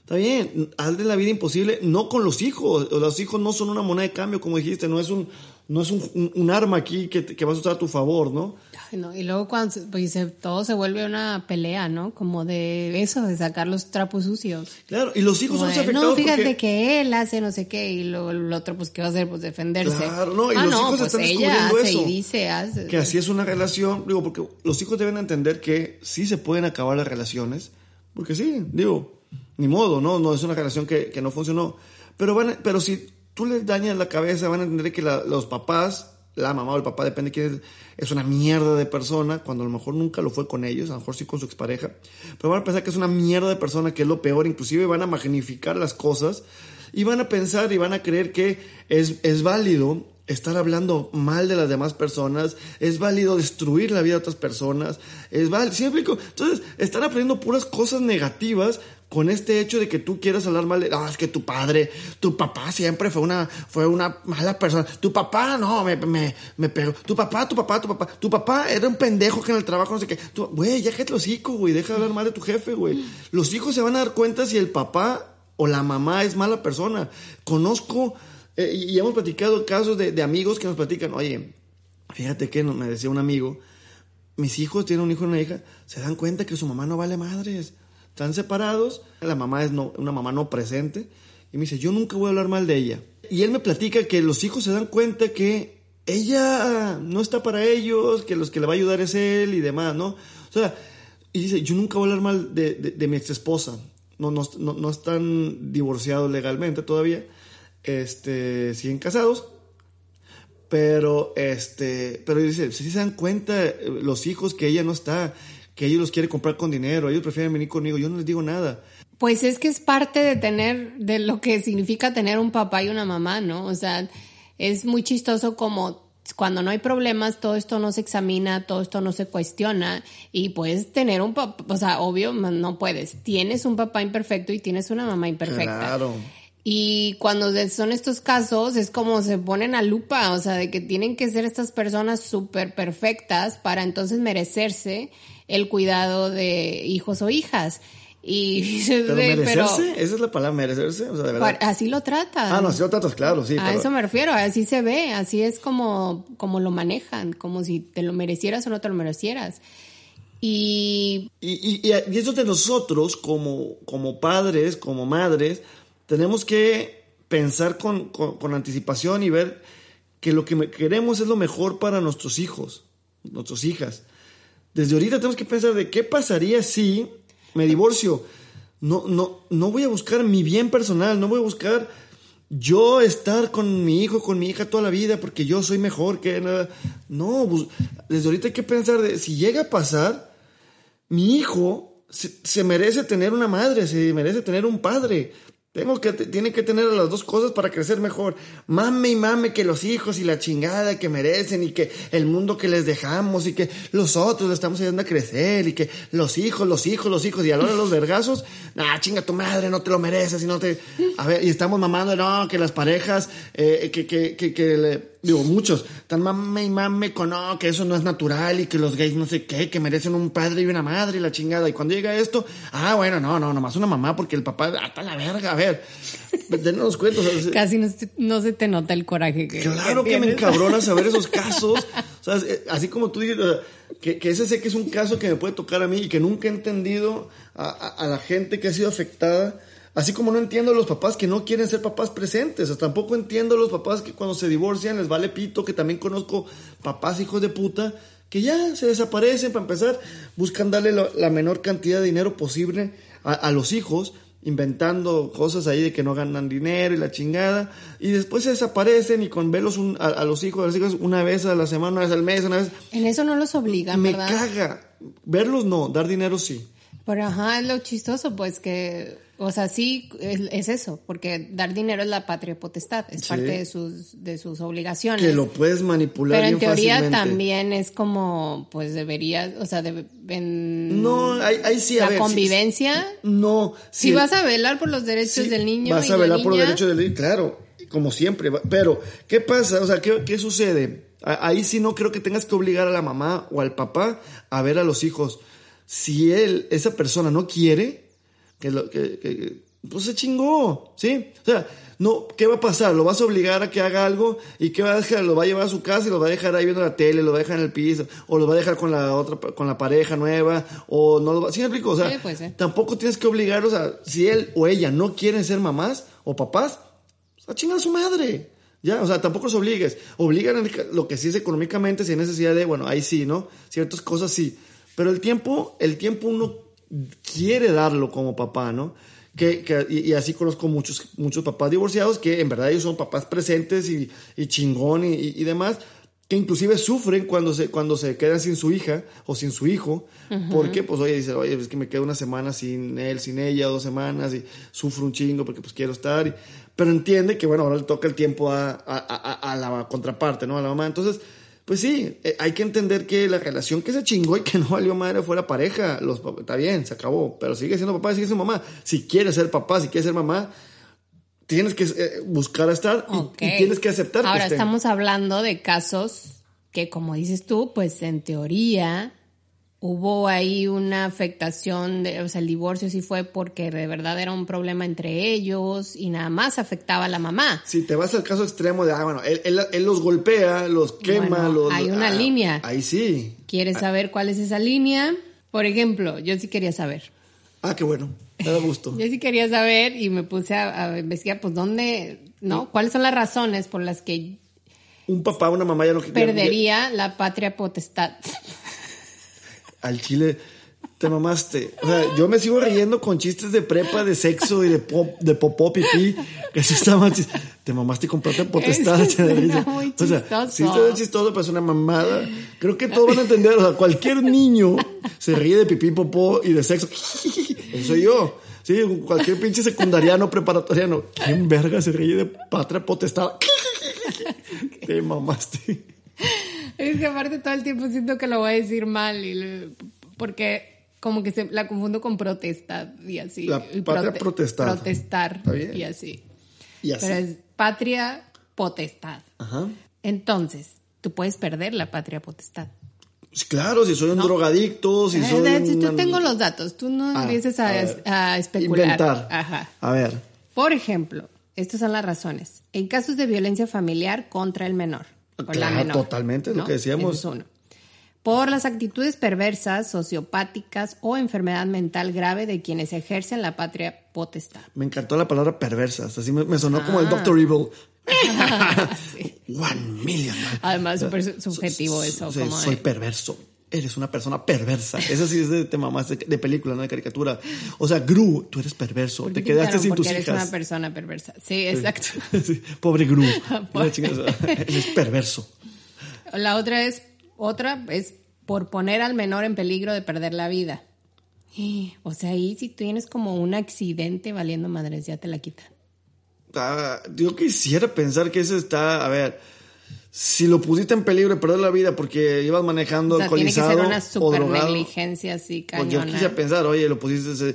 Está bien, hazle la vida imposible, no con los hijos. Los hijos no son una moneda de cambio, como dijiste, no es un, no es un, un- un arma aquí que, que vas a usar a tu favor, ¿no? Ay, no, Y luego cuando pues, se- todo se vuelve una pelea, ¿no? Como de eso, de sacar los trapos sucios. Claro, y los hijos Como son los de, afectados no, fíjate porque... que él hace no sé qué y luego el otro pues qué va a hacer pues defenderse. Claro, no, y ah, los no, hijos pues están ella hace eso. y dice, hace. que así es una relación, digo, porque los hijos deben entender que sí se pueden acabar las relaciones, porque sí, digo, ni modo, no, no es una relación que, que no funcionó, pero van, pero si tú les dañas la cabeza, van a entender que los papás, la mamá o el papá, depende de quién es, es una mierda de persona, cuando a lo mejor nunca lo fue con ellos, a lo mejor sí con su expareja, pero van a pensar que es una mierda de persona, que es lo peor, inclusive van a magnificar las cosas y van a pensar y van a creer que es, es válido estar hablando mal de las demás personas, es válido destruir la vida de otras personas, es válido, ¿sí me? Entonces, están aprendiendo puras cosas negativas con este hecho de que tú quieras hablar mal de, ah, es que tu padre, tu papá siempre fue una, fue una mala persona, tu papá, no, me, me, me pegó, tu papá, tu papá, tu papá, tu papá era un pendejo que en el trabajo no sé qué, güey, ya que los hijos, güey, deja de hablar mal de tu jefe, güey. Los hijos se van a dar cuenta si el papá o la mamá es mala persona. Conozco eh, y hemos platicado casos de, de amigos que nos platican, oye, fíjate que me decía un amigo, mis hijos tienen un hijo y una hija, se dan cuenta que su mamá no vale madres. Están separados, la mamá es no, una mamá no presente, y me dice, yo nunca voy a hablar mal de ella. Y él me platica que los hijos se dan cuenta que ella no está para ellos, que los que le va a ayudar es él y demás, ¿no? O sea, y dice, yo nunca voy a hablar mal de, de- mi ex esposa. No, no, no, no están divorciados legalmente todavía. Este, siguen casados. Pero, este, pero dice, si se dan cuenta eh, los hijos que ella no está, que ellos los quiere comprar con dinero, ellos prefieren venir conmigo, yo no les digo nada. Pues es que es parte de tener, de lo que significa tener un papá y una mamá, ¿no? O sea, es muy chistoso como cuando no hay problemas, todo esto no se examina, todo esto no se cuestiona y puedes tener un papá, o sea, obvio, no puedes. Tienes un papá imperfecto y tienes una mamá imperfecta. Claro. Y cuando son estos casos, es como se ponen a lupa, o sea, de que tienen que ser estas personas súper perfectas para entonces merecerse el cuidado de hijos o hijas. Y [LAUGHS] Pero "Güey, merecerse, esa es la palabra, merecerse, o sea, de verdad. así lo tratan. Ah, no, si lo tratas, claro, sí. a pero- eso me refiero, así se ve, así es como, como lo manejan, como si te lo merecieras o no te lo merecieras. Y Y, y, y, y eso de nosotros, como, como padres, como madres, tenemos que pensar con, anticipación y ver que lo que queremos es lo mejor para nuestros hijos, nuestras hijas. Desde ahorita tenemos que pensar de qué pasaría si me divorcio. No, no, no voy a buscar mi bien personal, no voy a buscar yo estar con mi hijo, con mi hija toda la vida porque yo soy mejor que nada. No, desde ahorita hay que pensar de si llega a pasar, mi hijo se merece tener una madre, se merece tener un padre. Tengo que, tiene que tener las dos cosas para crecer mejor. Mame y mame que los hijos y la chingada que merecen y que el mundo que les dejamos y que los otros le estamos ayudando a crecer y que los hijos, los hijos, los hijos y a la hora de los vergazos, nah, chinga tu madre, no te lo mereces y no te... A ver, y estamos mamando, no, que las parejas, eh, que, que, que, que le digo, muchos, tan mame y mame con, no, que eso no es natural y que los gays no sé qué, que merecen un padre y una madre y la chingada. Y cuando llega esto, ah, bueno, no, no, nomás una mamá porque el papá, hasta la verga, a ver, denos cuenta. Casi no se, no se, te nota el coraje que Claro que, me encabrona saber esos [LAUGHS] casos. o sea, así como tú dices, que, que, ese sé que es un caso que me puede tocar a mí y que nunca he entendido a, a, a la gente que ha sido afectada Así como no entiendo a los papás que no quieren ser papás presentes, o tampoco entiendo a los papás que cuando se divorcian les vale pito, que también conozco papás hijos de puta que ya se desaparecen para empezar, buscan darle lo, la menor cantidad de dinero posible a, a, los hijos, inventando cosas ahí de que no ganan dinero y la chingada, y después se desaparecen y con verlos un, a, a, los hijos, a los hijos una vez a la semana, una vez al mes, una vez. En eso no los obligan, Me ¿verdad? caga. Verlos no, dar dinero sí. Pero ajá, es lo chistoso, pues que, o sea, sí, es, es eso, porque dar dinero es la patria potestad, es Sí. parte de sus, de sus obligaciones. Que lo puedes manipular Pero en bien teoría fácilmente. también es como, pues debería, o sea, debe- en No, ahí, ahí sí, a la ver, convivencia. No, Si vas a velar por los derechos del niño Vas y a la velar por los derechos del niño, claro, como siempre. Pero, ¿qué pasa? O sea, ¿qué, qué sucede? Ahí sí no creo que tengas que obligar a la mamá o al papá a ver a los hijos. Si él, esa persona no quiere, que, lo, que, que- pues se chingó, ¿sí? O sea, no, ¿qué va a pasar? ¿Lo vas a obligar a que haga algo? ¿Y qué va a dejar? ¿Lo va a llevar a su casa y lo va a dejar ahí viendo la tele? ¿Lo va a dejar en el piso? ¿O lo va a dejar con la otra, con la pareja nueva? ¿O no lo va ¿Sí me explico? O sea, Sí, pues, tampoco tienes que obligarlos a, si él o ella no quieren ser mamás o papás, a chingar a su madre. Ya, o sea, tampoco los obligues. Obligan en lo que sí es económicamente, si hay necesidad de, bueno, ahí sí, ¿no? Ciertas cosas sí. Pero el tiempo, el tiempo uno quiere darlo como papá, ¿no? Que, que- y, así conozco muchos, muchos papás divorciados que en verdad ellos son papás presentes y, y chingón y, demás, que inclusive sufren cuando se, cuando se quedan sin su hija o sin su hijo, porque pues oye, dice, oye, es que me quedo una semana sin él, sin ella, dos semanas y sufro un chingo porque pues quiero estar, y- pero entiende que bueno, ahora le toca el tiempo a, a- a- a la contraparte, ¿no? A la mamá, entonces... Pues sí, eh, hay que entender que la relación que se chingó y que [LAUGHS] no valió madre fue la pareja. Los, está bien, se acabó, pero sigue siendo papá sigue siendo mamá. Si quieres ser papá, si quieres ser mamá, tienes que eh, buscar estar y, tienes que aceptar que Ahora estamos hablando de casos que, como dices tú, pues en teoría hubo ahí una afectación, de, o sea, el divorcio sí fue porque de verdad era un problema entre ellos y nada más afectaba a la mamá. Si te vas al caso extremo de, ah, bueno, él, él- él los golpea, los quema, Bueno, los... hay una ah, línea. Ahí sí. ¿Quieres saber cuál es esa línea? Por ejemplo, yo sí quería saber. Ah, qué bueno. Me da gusto. [LAUGHS] Yo sí quería saber y me puse a, a investigar, pues, dónde, ¿no? ¿Cuáles son las razones por las que Un papá, una mamá ya no... ya- perdería la patria potestad? [LAUGHS] al chile te mamaste. O sea, yo me sigo riendo con chistes de prepa, de sexo y de pop, de popó, pipí. Que eso está chis- Te mamaste con patria potestad. Muy O sea, sí está chistoso, pero es una mamada. Creo que todos van a entender. O sea, cualquier niño se ríe de pipí, popó y de sexo. Eso soy yo. Sí, cualquier pinche secundariano, preparatoriano. ¿Quién verga se ríe de patria potestad? [LAUGHS] Te mamaste. Es que aparte todo el tiempo siento que lo voy a decir mal y le- porque como que se la confundo con protestad y así. La Y patria protestad. Protestar bien. y así. Y así. Pero es patria potestad. Ajá. Entonces, tú puedes perder la patria potestad. Claro, si soy un drogadicto, si Eh, soy si. Yo tengo los datos, tú no Ah, empieces a a, a especular. Inventar. Ajá. A ver. Por ejemplo, estas son las razones. En casos de violencia familiar contra el menor. La Claro, menor, totalmente, lo que decíamos. Es. Por las actitudes perversas, sociopáticas o enfermedad mental grave de quienes ejercen la patria potestad. Me encantó la palabra perversa. Hasta así me, me sonó como el Ah. Doctor Evil. [LAUGHS] Sí. One million. Además, súper su- subjetivo eso. Como de- soy perverso. Eres una persona perversa. Eso sí es de tema más de, de película, no de caricatura. O sea, Gru, tú eres perverso. ¿Por Te quedaste sin tus Porque eres hijas. una persona perversa. Sí, exacto. [LAUGHS] Sí, Pobre Gru. [LAUGHS] Pobre. Eres perverso. La otra es, otra es por poner al menor en peligro de perder la vida. [GASPS] O sea, ahí si tienes como un accidente valiendo madres, ya te la quitan. Ah, yo quisiera pensar que ese está, a ver, si lo pusiste en peligro de perder la vida porque ibas manejando O sea, tiene que alcoholizado ser una o super drogado, negligencia así pues yo cañona. quisiera pensar, oye, lo pusiste ese-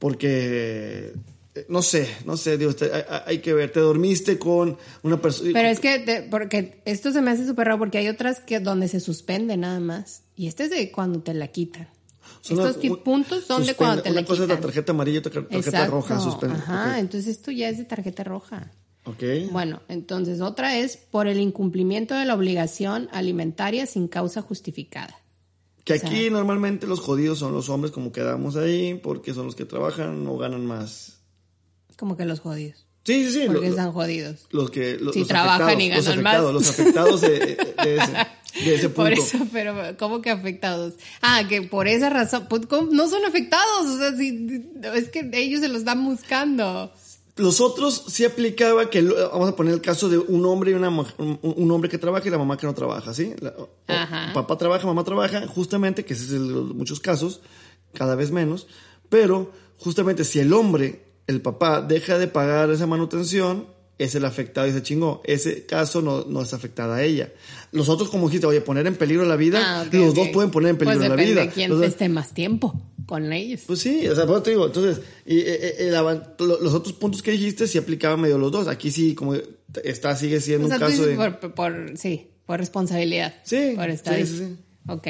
porque eh, no sé, no sé, digo, te- hay, hay que ver, te dormiste con una persona Pero es que, te- porque esto se me hace súper raro porque hay otras que donde se suspende nada más. Y este es de cuando te la quitan. Son Estos una- puntos son de cuando te Una la cosa es la quitan. tarjeta amarilla y otra tarjeta Exacto. roja, suspende. Ajá, entonces esto ya es de tarjeta roja. Ok. ok. Bueno, entonces otra es por el incumplimiento de la obligación alimentaria sin causa justificada. Que o sea- aquí normalmente los jodidos son los hombres, como quedamos ahí, porque son los que trabajan o ganan más. Como que los jodidos. Sí, sí, sí. Porque están jodidos. los que los, los trabajan y ganan más. los afectados de, de ese, de ese [LAUGHS] punto. Por eso, pero ¿cómo que afectados? Ah, que por esa razón, pues, ¿cómo? no son afectados, o sea, sí, es que ellos se los están buscando. Los otros sí aplicaba que, vamos a poner el caso de un hombre y una mujer, un, un hombre que trabaja y la mamá que no trabaja, ¿sí? La- Ajá. papá trabaja, mamá trabaja, justamente, que ese es el, muchos casos, cada vez menos, pero justamente si el hombre, el papá, deja de pagar esa manutención, es el afectado y se chingó. Ese caso no, no es afectada a ella. Los otros, como dijiste, oye, poner en peligro la vida, Ah, los dos pueden poner en peligro pues la vida. de quién sea, esté más tiempo con ellos. pues sí, o sea, por eso te digo, entonces, y, el avan- lo- los otros puntos que dijiste sí aplicaban medio los dos. Aquí sí, como está, sigue siendo o sea, un caso de... por, por- sí, por responsabilidad. Sí, Por sí, estadística. sí, sí. Ok.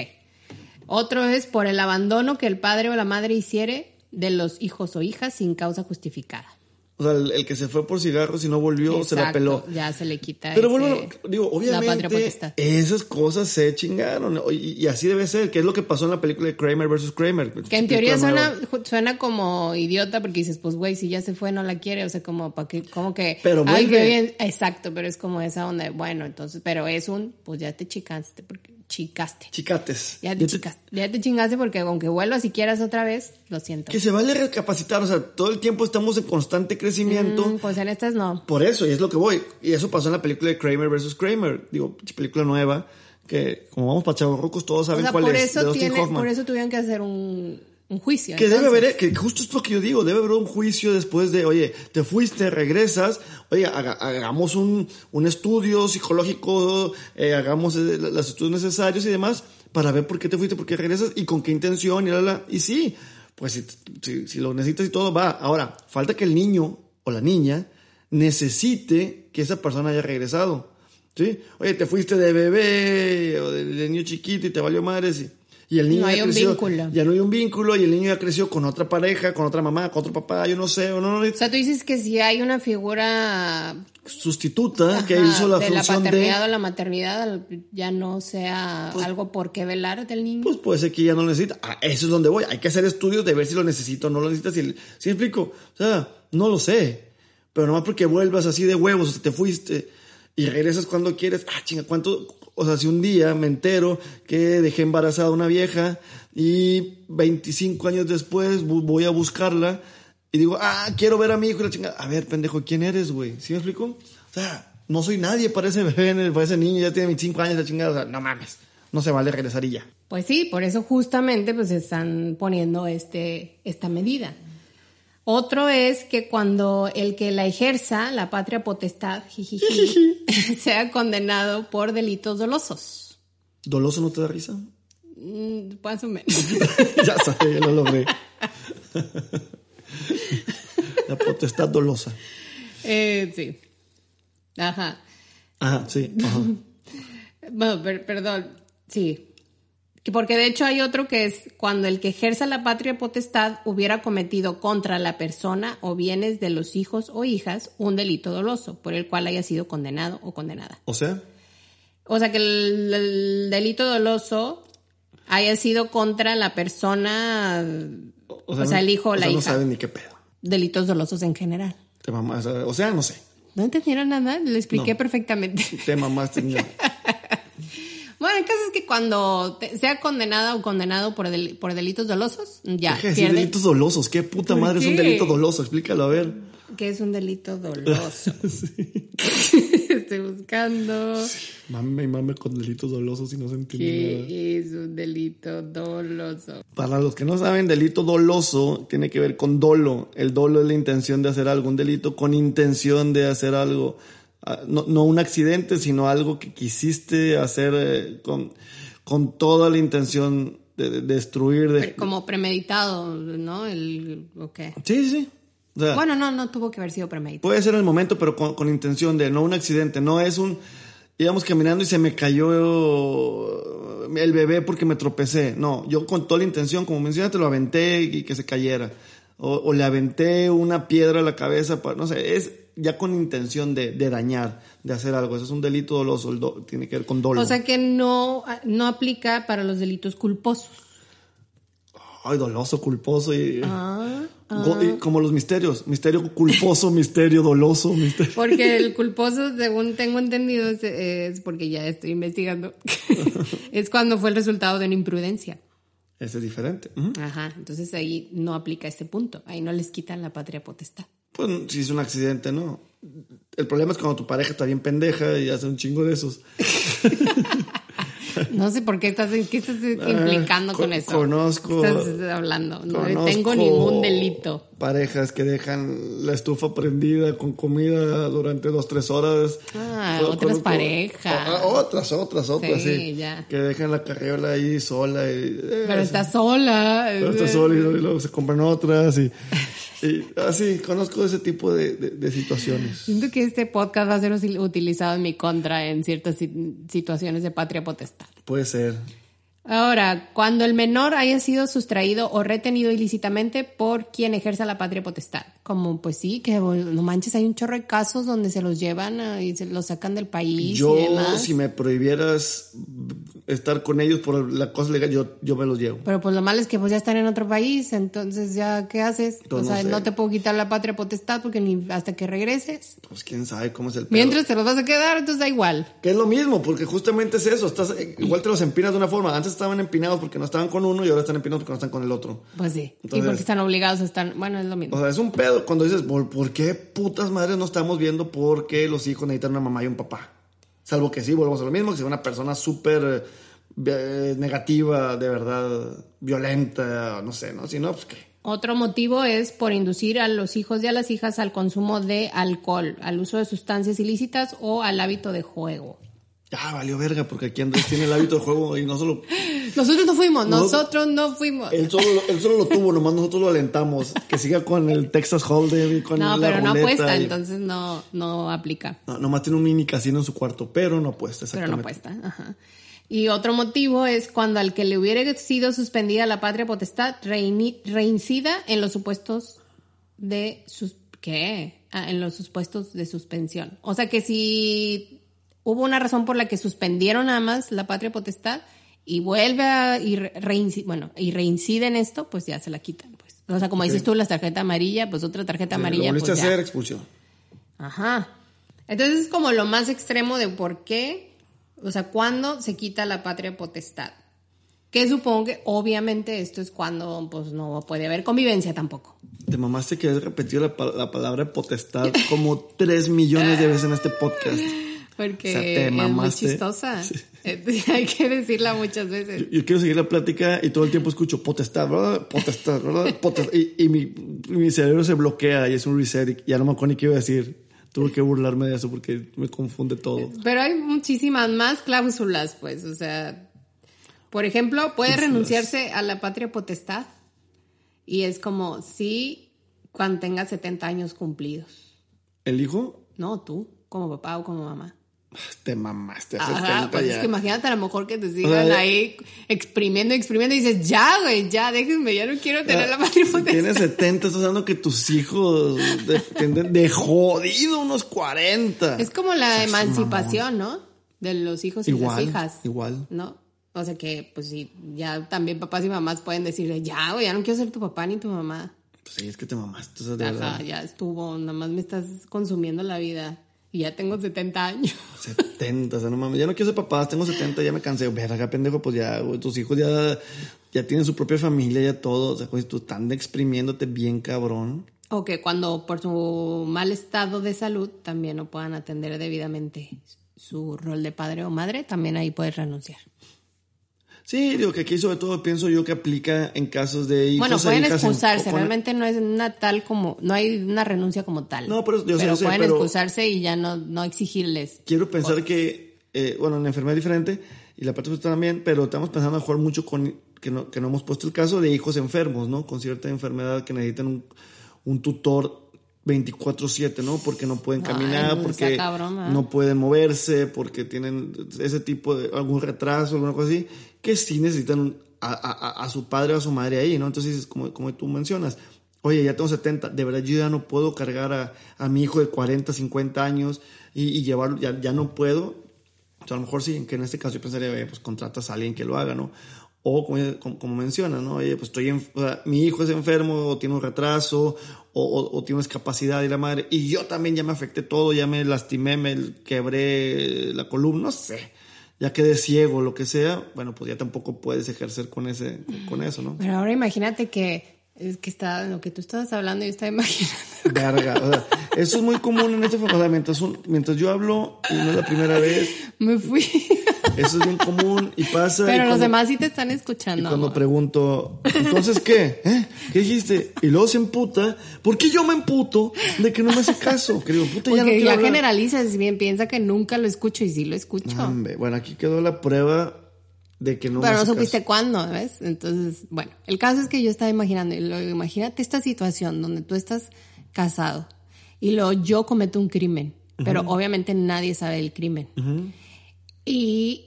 Otro es por el abandono que el padre o la madre hiciere de los hijos o hijas sin causa justificada. O sea, el, el que se fue por cigarros y no volvió, se la peló. Ya se le quita Pero ese- bueno, digo, la patria obviamente esas cosas se chingaron y, y así debe ser, que es lo que pasó en la película de Kramer versus Kramer. Que en teoría suena, suena como idiota porque dices, pues güey, si ya se fue no la quiere, o sea, como para que, como que, Pero ay, qué bien, exacto, pero es como esa onda, de, bueno, entonces, pero es un, pues ya te chicaste, porque chicaste, Chicates. ya te Ya te- chicaste, ya te chingaste porque aunque vuelvas y quieras otra vez, lo siento. Que se vale recapacitar, o sea, todo el tiempo estamos en constante crecimiento. Mm, pues en estas no. Por eso, y es lo que voy. Y eso pasó en la película de Kramer versus Kramer. Digo, película nueva, que como vamos para chavorrucos, todos O saben sea, cuál por es. eso tiene, por eso tuvieron que hacer un, un juicio. Que debe haber, que justo es lo que yo digo, debe haber un juicio después de, oye, te fuiste, regresas, oye, haga- hagamos un, un estudio psicológico, eh, hagamos eh, los estudios necesarios y demás, para ver por qué te fuiste, por qué regresas y con qué intención y la, la. Y sí, pues si, si, si lo necesitas y todo, va. Ahora, falta que el niño o la niña necesite que esa persona haya regresado. ¿Sí? Oye, te fuiste de bebé o de, de niño chiquito y te valió madres y, y el niño No ya hay un creció, vínculo. ya no hay un vínculo y el niño ya creció con otra pareja, con otra mamá, con otro papá, yo no sé, o no, no, O sea, tú dices que si hay una figura sustituta que hizo la de la función paternidad de, o la maternidad ya no sea algo por qué velar del niño. pues puede ser que ya no lo necesita. Ah, eso es donde voy. Hay que hacer estudios de ver si lo necesito o no lo necesitas. Si, si explico? O sea, no lo sé. Pero nomás porque vuelvas así de huevos, te fuiste y regresas cuando quieres. Ah, chinga, ¿cuánto? O sea, si un día me entero que dejé embarazada a una vieja y 25 años después voy a buscarla y digo, ah, quiero ver a mi hijo y la chingada. A ver, pendejo, ¿quién eres, güey? ¿Sí me explico? O sea, no soy nadie para ese bebé, [LAUGHS] para ese niño, ya tiene 25 años, la chingada. O sea, no mames. No se vale regresar y ya. Pues sí, por eso justamente pues están poniendo este, esta medida. Otro es que cuando el que la ejerza, la patria potestad, jijiji, [LAUGHS] sea condenado por delitos dolosos. ¿Doloso no te da risa? Mm, Más o menos. [LAUGHS] ya sabía, ya lo logré. La potestad dolosa. Eh, sí. Ajá. Ajá, sí. Ajá. [LAUGHS] Bueno, per- perdón, sí. Que Porque de hecho hay otro que es cuando el que ejerza la patria potestad hubiera cometido contra la persona o bienes de los hijos o hijas un delito doloso por el cual haya sido condenado o condenada. O sea, O sea que el, el delito doloso haya sido contra la persona, o sea, no- el hijo o o la sea, no hija. saben ni qué pedo. Delitos dolosos en general. Te mamás, o sea, no sé. ¿No entendieron nada? Lo expliqué No. perfectamente. Te mamaste. [LAUGHS] no. Bueno, el caso es que cuando te- sea condenada o condenado por, del- por delitos dolosos, ya Deja de decir delitos dolosos. ¿Qué puta ¿Por madre es un delito doloso? Explícalo, a ver. ¿Qué es un delito doloso? [LAUGHS] [LAUGHS] Estoy buscando. Mame y mame con delitos dolosos y no se entiende nada. ¿Qué es un delito doloso? Para los que no saben, delito doloso tiene que ver con dolo. El dolo es la intención de hacer algo. Un delito con intención de hacer algo. Ah, No, no un accidente, sino algo que quisiste hacer eh, con, con toda la intención de, de destruir. De... Como premeditado, ¿no? El. Sí, sí, sí. O sea, Bueno, no, no tuvo que haber sido premeditado. Puede ser el momento, pero con, con intención de, no un accidente, no es un, íbamos caminando y se me cayó el bebé porque me tropecé. No, yo con toda la intención, como mencionaste, lo aventé y que se cayera. O, o le aventé una piedra a la cabeza, para, no sé, es ya con intención de, de dañar, de hacer algo. Eso es un delito doloso, do- tiene que ver con dolo. O sea que no, no aplica para los delitos culposos. Ay, doloso, culposo y, Ah, y como los misterios, misterio culposo, misterio doloso, misterio. Porque [LAUGHS] el culposo, según tengo entendido, es, es porque ya estoy investigando, [LAUGHS] es cuando fue el resultado de una imprudencia. Ese es diferente. Ajá, entonces ahí no aplica este punto, ahí no les quitan la patria potestad. Pues si es un accidente, no. El problema es cuando tu pareja está bien pendeja y hace un chingo de esos. [LAUGHS] No sé por qué estás, ¿qué estás implicando co- con eso. conozco- ¿Qué estás hablando? No tengo ningún delito. Parejas que dejan la estufa prendida con comida durante dos, tres horas. Ah, otras parejas. Ah, otras, otras, otras, Sí, sí. ya. Que dejan la carriola ahí sola. Y, eh, Pero está sola. pero está sola y luego se compran otras. Y, y así, conozco ese tipo de, de- de situaciones. Siento que este podcast va a ser utilizado en mi contra en ciertas si- situaciones de patria potestad. Puede ser. Ahora, cuando el menor haya sido sustraído o retenido ilícitamente por quien ejerza la patria potestad. Como, pues sí, que no manches, hay un chorro de casos donde se los llevan ah, y se los sacan del país y Yo, demás. si me prohibieras estar con ellos por la cosa legal, yo, yo me los llevo. Pero pues lo malo es que pues ya están en otro país, entonces ya, ¿qué haces? O no sea, sé. no te puedo quitar la patria potestad porque ni hasta que regreses. Pues quién sabe cómo es el pedo. Mientras te los vas a quedar, entonces da igual. Que es lo mismo, porque justamente es eso. Estás, igual te los empinas de una forma. Antes estaban empinados porque no estaban con uno y ahora están empinados porque no están con el otro. Pues sí. y porque están obligados a estar, bueno, es lo mismo. O sea, es un pedo cuando dices, ¿por, por qué putas madres no estamos viendo por qué los hijos necesitan una mamá y un papá? Salvo que sí, volvemos a lo mismo, que sea una persona súper eh, negativa, de verdad, violenta, no sé, ¿no? Si no, pues qué. Otro motivo es por inducir a los hijos y a las hijas al consumo de alcohol, al uso de sustancias ilícitas o al hábito de juego. Ya, valió verga, porque aquí Andrés tiene el hábito de juego y no solo... Nosotros no fuimos, No. nosotros no fuimos. Él solo, él solo lo tuvo, nomás nosotros lo alentamos. Que siga con el Texas Hold'em y con No, la pero no apuesta, y- entonces no, no aplica. No, nomás tiene un mini casino en su cuarto, pero no apuesta, Pero no exactamente. apuesta. Ajá. Y otro motivo es cuando al que le hubiera sido suspendida la patria potestad reincida en los supuestos de sus ¿qué? Ah, en los supuestos de suspensión. O sea que si hubo una razón por la que suspendieron nada más la patria potestad y vuelve a y re- reincide, bueno, y reincide en esto, pues ya se la quitan, pues. O sea, como dices tú, la tarjeta amarilla, pues otra tarjeta amarilla, lo pues a hacer, expulsión. Ajá. Entonces es como lo más extremo de por qué, o sea, cuándo se quita la patria potestad. Que supongo que obviamente esto es cuando pues no puede haber convivencia tampoco. Te mamaste que has repetido la, la palabra potestad [LAUGHS] como tres millones de veces en este podcast. Porque O sea, te es muy chistosa. [LAUGHS] [LAUGHS] Hay que decirla muchas veces. Yo, yo quiero seguir la plática y todo el tiempo escucho potestad, ¿verdad? Potestad, ¿verdad? Potestad. Y, y mi, mi cerebro se bloquea y es un reset y ya no me acuerdo ni qué iba a decir. Tuve que burlarme de eso porque me confunde todo. Pero hay muchísimas más cláusulas, pues, o sea, por ejemplo, puede renunciarse a la patria potestad y es como si cuando tengas 70 años cumplidos. ¿El hijo? No, tú, como papá o como mamá. Te mamaste. hace Ajá, 30 pues es ya. que imagínate a lo mejor que te O sigan sea, ahí exprimiendo, exprimiendo y dices, ya, güey, ya, déjenme, ya no quiero tener la patria Si potestad. tienes 70, estás hablando que tus hijos de, de, de jodido unos 40. Es como la emancipación, ¿no? De los hijos y Igual, las hijas. igual. ¿No? O sea que, pues sí, ya también papás y mamás pueden decir, ya, güey, ya no quiero ser tu papá ni tu mamá. Pues sí, es que te mamaste. o sea, de Ajá, ya estuvo, nada más me estás consumiendo la vida. Y ya tengo 70 años. [LAUGHS] 70, o sea, no mames, ya no quiero ser papá, tengo 70, ya me cansé. Verga, pendejo, pues ya, güey, tus hijos ya, ya tienen su propia familia, ya todo. O sea, pues tú están exprimiéndote bien cabrón. O que cuando por su mal estado de salud también no puedan atender debidamente su rol de padre o madre, también ahí puedes renunciar. Sí, digo que aquí sobre todo pienso yo que aplica en casos de hijos Bueno, e pueden hijas en- realmente no es una tal como, no hay una renuncia como tal. No, pero yo sé, pero yo sé, pueden pero- excusarse y ya no, no exigirles. Quiero pensar que, eh, bueno, la enfermedad es diferente y la parte también, pero estamos pensando a jugar mucho con que no, que no hemos puesto el caso de hijos enfermos, ¿no? Con cierta enfermedad que necesitan un, un tutor 24/7, ¿no? Porque no pueden caminar, porque no pueden moverse, porque tienen ese tipo de algún retraso, alguna cosa así, que sí necesitan a, a- a su padre o a su madre ahí, ¿no? Entonces, como, como tú mencionas, oye, ya tengo 70, de verdad yo ya no puedo cargar a, a mi hijo de 40, 50 años y, y llevarlo, ya, ya no puedo. O sea, a lo mejor sí, que en este caso yo pensaría, oye, pues contratas a alguien que lo haga, ¿no? O como, como, como mencionas, ¿no? Oye, pues estoy, en, o sea, mi hijo es enfermo, o tiene un retraso, o, o, o tiene una discapacidad y la madre, y yo también ya me afecté todo, ya me lastimé, me quebré la columna, no sé, ya quedé ciego, lo que sea, bueno, pues ya tampoco puedes ejercer con ese, con eso, ¿no? Pero ahora imagínate que, es que está, lo que tú estabas hablando, yo estaba imaginando. [LAUGHS] Verga, o sea, eso es muy común en este, o sea, mientras, un- mientras yo hablo, y no es la primera vez, Me fui. Eso es bien común y pasa. y Pero los cuando- demás sí te están Y escuchando. cuando amor. pregunto, ¿entonces qué? ¿Eh? ¿Qué dijiste? Y luego se emputa. ¿Por qué yo me emputo de que no me hace caso? Que digo, puta, ya no Porque quiero ya generalizas, bien piensa que nunca lo escucho y sí lo escucho. Hombre, bueno, aquí quedó la prueba de que no Pero me no supiste caso. cuándo, ¿ves? Entonces, bueno, el caso es que yo estaba imaginando, y luego imagínate esta situación donde tú estás casado y luego yo cometo un crimen, pero obviamente nadie sabe del crimen. Y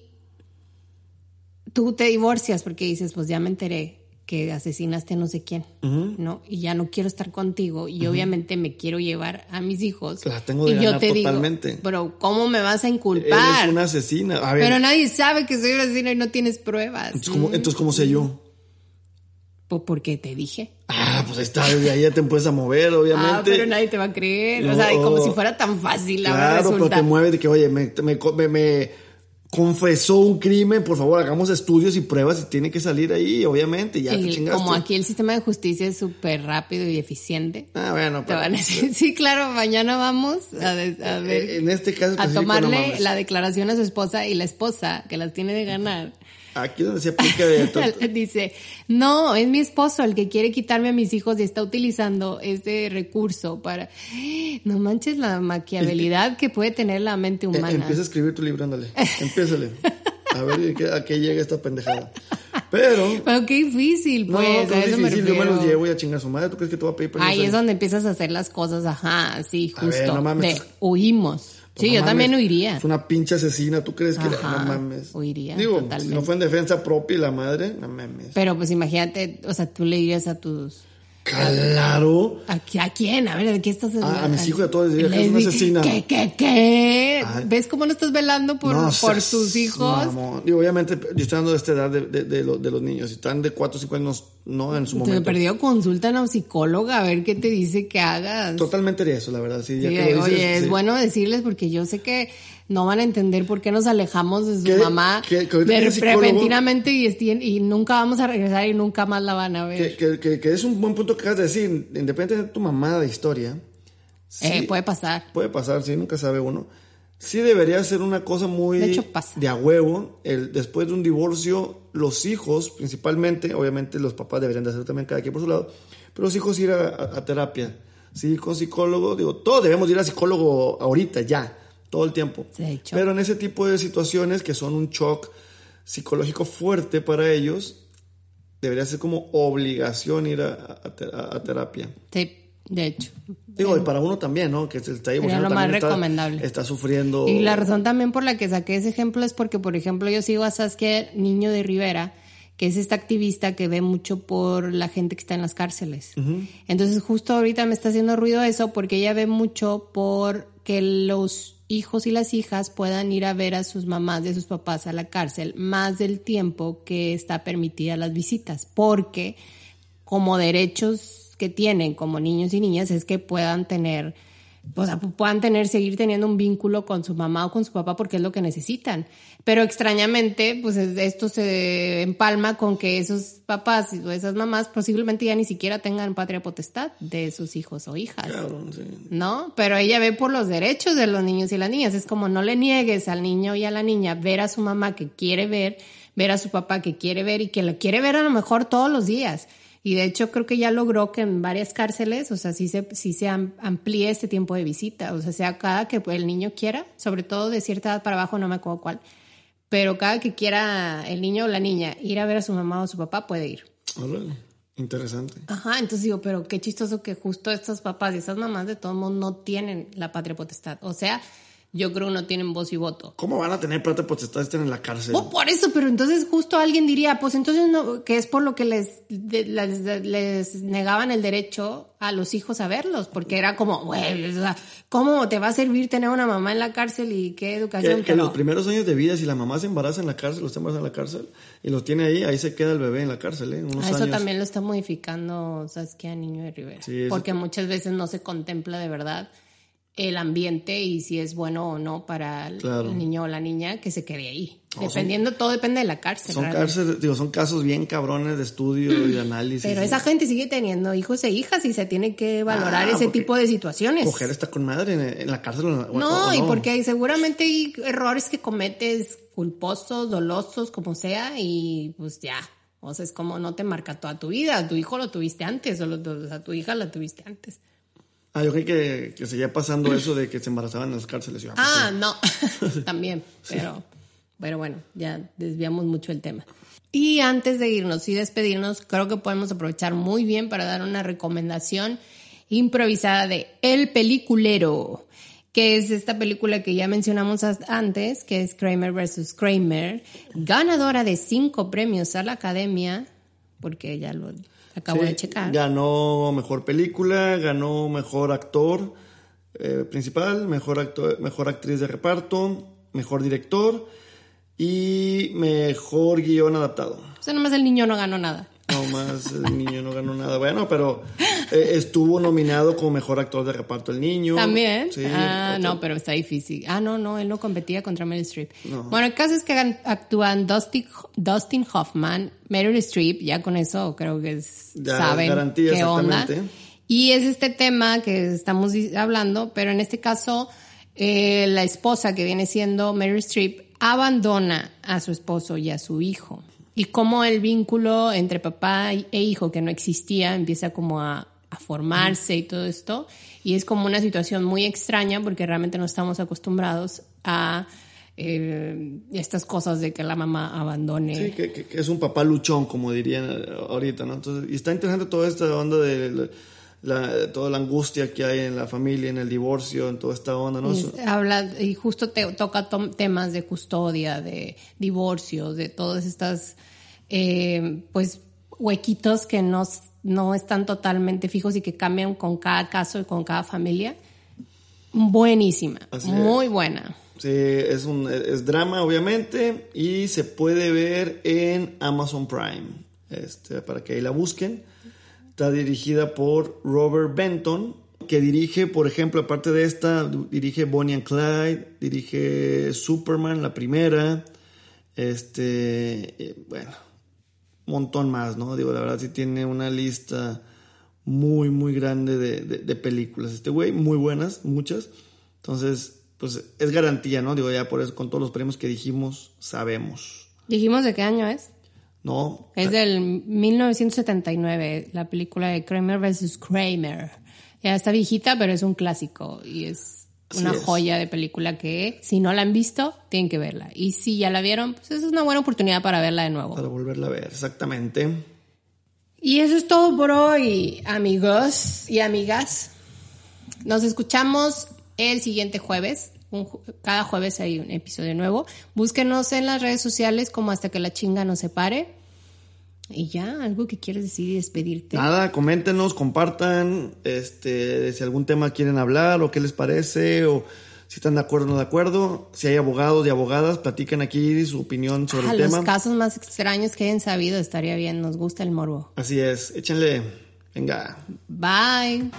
tú te divorcias porque dices, pues ya me enteré que asesinaste a no sé quién, ¿no? Y ya no quiero estar contigo y obviamente me quiero llevar a mis hijos. Las tengo de y yo te totalmente. digo, pero ¿cómo me vas a inculpar? Eres una asesina. A ver, Pero nadie sabe que soy una asesina y no tienes pruebas. entonces, ¿cómo, entonces, ¿cómo sé yo? Pues porque te dije. Ah, pues ahí está, desde ahí ya te empiezas a mover, obviamente. Ah, pero nadie te va a creer. No. o sea, como si fuera tan fácil. Ahora Claro, pero resulta. te mueves de que, oye, me, me, me- me confesó un crimen, por favor, hagamos estudios y pruebas y tiene que salir ahí, obviamente, ya te chingaste. como aquí el sistema de justicia es súper rápido y eficiente. Ah, bueno, Te pero- van a decir, sí, claro, mañana vamos a, de- a ver, Eh, en este caso a no tomarle la declaración a su esposa y la esposa, que las tiene de ganar, Aquí es donde se aplica de [LAUGHS] dice, no, es mi esposo el que quiere quitarme a mis hijos y está utilizando este recurso para... [GASPS] No manches la maquiavelidad que puede tener la mente Eh, humana. Empieza a escribir tu libro, ándale. [LAUGHS] Empiézale. A ver ¿qué- a qué llega esta pendejada. Pero. Pero qué difícil, pues, no, es me difícil. Yo me los llevo y a chingar a su madre. ¿Tú crees que te voy a pedir permiso? Ahí es donde empiezas a hacer las cosas, ajá, sí, A ver, justo. no mames, de huimos. Sí, no yo mames, también huiría. Es una pinche asesina. ¿Tú crees que Ajá, no mames? huiría, Digo, si no fue en defensa propia y la madre, no mames. Pero pues imagínate, o sea, tú le dirías a tus... Claro. ¿A, qui- a quién? A ver, ¿de qué estás A- a mis hijos y a todos Les es una di- asesina. ¿Qué, qué, qué? Ay. ¿Ves cómo no estás velando por, No por tus hijos? mamón. Digo, obviamente, yo estoy hablando de esta edad de, de, de lo- de los niños. Si están de 4 o 5 años, no en su Te momento. perdió consulta a una psicóloga a ver qué te dice que hagas. Totalmente haría eso, la verdad. Sí, ya Sí, que lo oye, es bueno decirles porque yo sé que no van a entender por qué nos alejamos de su ¿Qué- mamá qué- que de repentinamente y, y nunca vamos a regresar y nunca más la van a ver. Que, que, que, que es un buen punto que acabas de decir. Independientemente de tu mamá de historia. sí, Eh, puede pasar. Puede pasar, sí, nunca sabe uno. Sí debería ser una cosa muy De hecho, pasa. de a huevo. El, después de un divorcio, los hijos, principalmente, obviamente los papás deberían de hacer también cada quien por su lado, pero los hijos ir a, a- a terapia. Sí, con psicólogo, digo, todos debemos ir a psicólogo ahorita, ya, todo el tiempo. De hecho. Pero en ese tipo de situaciones que son un shock psicológico fuerte para ellos, debería ser como obligación ir a, a- a- a terapia. Sí, de hecho. Digo, y para uno también, ¿no? Que está divorciando, lo más está- recomendable. Está, sufriendo. Y la razón también por la que saqué ese ejemplo es porque, por ejemplo, yo sigo a Saskia Niño de Rivera, que es esta activista que ve mucho por la gente que está en las cárceles. Entonces, justo ahorita me está haciendo ruido eso porque ella ve mucho por que los hijos y las hijas puedan ir a ver a sus mamás y a sus papás a la cárcel más del tiempo que está permitida las visitas, porque como derechos que tienen como niños y niñas es que puedan tener o sea, puedan tener, seguir teniendo un vínculo con su mamá o con su papá porque es lo que necesitan. Pero extrañamente, pues esto se empalma con que esos papás o esas mamás posiblemente ya ni siquiera tengan patria potestad de sus hijos o hijas. Claro, sí. ¿No? Pero ella ve por los derechos de los niños y las niñas. Es como no le niegues al niño y a la niña ver a su mamá que quiere ver, ver a su papá que quiere ver y que lo quiere ver a lo mejor todos los días y de hecho creo que ya logró que en varias cárceles, o sea, sí se, sí se amplíe este tiempo de visita, o sea, sea cada que el niño quiera, sobre todo de cierta edad para abajo, no me acuerdo cuál, pero cada que quiera el niño o la niña ir a ver a su mamá o su papá puede ir. Interesante. Ajá, entonces digo, pero qué chistoso que justo estos papás y esas mamás de todos modos no tienen la patria potestad. O sea, yo creo que no tienen voz y voto. ¿Cómo van a tener plata potestad estén en la cárcel? Oh, por eso, pero entonces justo alguien diría, pues entonces no, que es por lo que les, les, negaban el derecho a los hijos a verlos, porque era como, güey, ¿cómo te va a servir tener una mamá en la cárcel y qué educación? Que, los primeros años de vida, si la mamá se embaraza en la cárcel, los está en la cárcel y los tiene ahí, ahí se queda el bebé en la cárcel, ¿eh? Unos eso también lo está modificando, ¿sabes qué? A Niño de Rivera. porque muchas veces no se contempla de verdad el ambiente y si es bueno o no para el, niño o la niña que se quede ahí. Dependiendo, todo depende de la cárcel. Son cárceles, digo, son casos bien cabrones de estudio y de [CLEARS THROAT] análisis. Pero esa gente sigue teniendo hijos e hijas y se tiene que valorar ah, ese tipo de situaciones. Mujer está con madre en, la cárcel. no, y porque seguramente hay errores que cometes culposos, dolosos, como sea, y pues ya. O sea, es como no te marca toda tu vida. Tu hijo lo tuviste antes, o, o sea, tu hija la tuviste antes. Ah, yo creí que, que seguía pasando eso de que se embarazaban en las cárceles. Ah, pues ah no, [LAUGHS] también, pero, pero bueno, ya desviamos mucho el tema. Y antes de irnos y despedirnos, creo que podemos aprovechar muy bien para dar una recomendación improvisada de El Peliculero, que es esta película que ya mencionamos antes, que es Kramer vs. Kramer, ganadora de cinco premios a la Academia, porque ya lo Acabo de checar. Ganó mejor película, ganó mejor actor eh, principal, mejor, actor, mejor actriz de reparto, mejor director y mejor guion adaptado. O sea, nomás el niño no ganó nada. No más el niño no ganó nada. Bueno, pero eh, estuvo nominado como mejor actor de reparto el niño. También. Sí, ah, no, pero está difícil. Ah, no, no, él no competía contra Meryl Streep. Bueno, el caso es que actúan Dustin, Dustin Hoffman, Meryl Streep, ya con eso creo que es, saben qué onda. Y es este tema que estamos hablando, pero en este caso eh, la esposa que viene siendo Meryl Streep abandona a su esposo y a su hijo y cómo el vínculo entre papá e hijo que no existía empieza como a, formarse y todo esto. Y es como una situación muy extraña porque realmente no estamos acostumbrados a eh, estas cosas de que la mamá abandone. Sí, que, es un papá luchón, como dirían ahorita, ¿no? Entonces, y está interesante toda esta onda de toda la angustia que hay en la familia, en el divorcio, en toda esta onda, ¿no? habla y justo te toca temas de custodia, de divorcio, de todas estas, eh, pues, huequitos que no, no están totalmente fijos y que cambian con cada caso y con cada familia. Buenísima, muy buena. Sí, es un es drama obviamente y se puede ver en Amazon Prime, este, para que ahí la busquen. Está dirigida por Robert Benton, que dirige, por ejemplo, aparte de esta, dirige Bonnie and Clyde, dirige Superman, la primera, este, eh, bueno, montón más, ¿no? Digo, la verdad sí tiene una lista muy, muy grande de, películas. Este güey, muy buenas, muchas. Entonces, pues es garantía, ¿no? Digo, ya por eso, con todos los premios que dijimos, sabemos. ¿Dijimos de qué año es? No. Es del 1979, la película de Kramer vs. Kramer. Ya está viejita, pero es un clásico y es una joya de película que si no la han visto, tienen que verla. Y si ya la vieron, pues es una buena oportunidad para verla de nuevo. Para volverla a ver, exactamente. Y eso es todo por hoy, amigos y amigas. Nos escuchamos el siguiente jueves cada jueves hay un episodio nuevo. Búsquenos en las redes sociales como hasta que la chinga nos separe. Y ya, algo que quieres decir y despedirte. Nada, coméntenos, compartan, este, si algún tema quieren hablar o qué les parece o si están de acuerdo o no de acuerdo. Si hay abogados y abogadas, platiquen aquí su opinión sobre el tema. Los casos más extraños que hayan sabido estaría bien, nos gusta el morbo. Así es, échenle. Venga. Bye.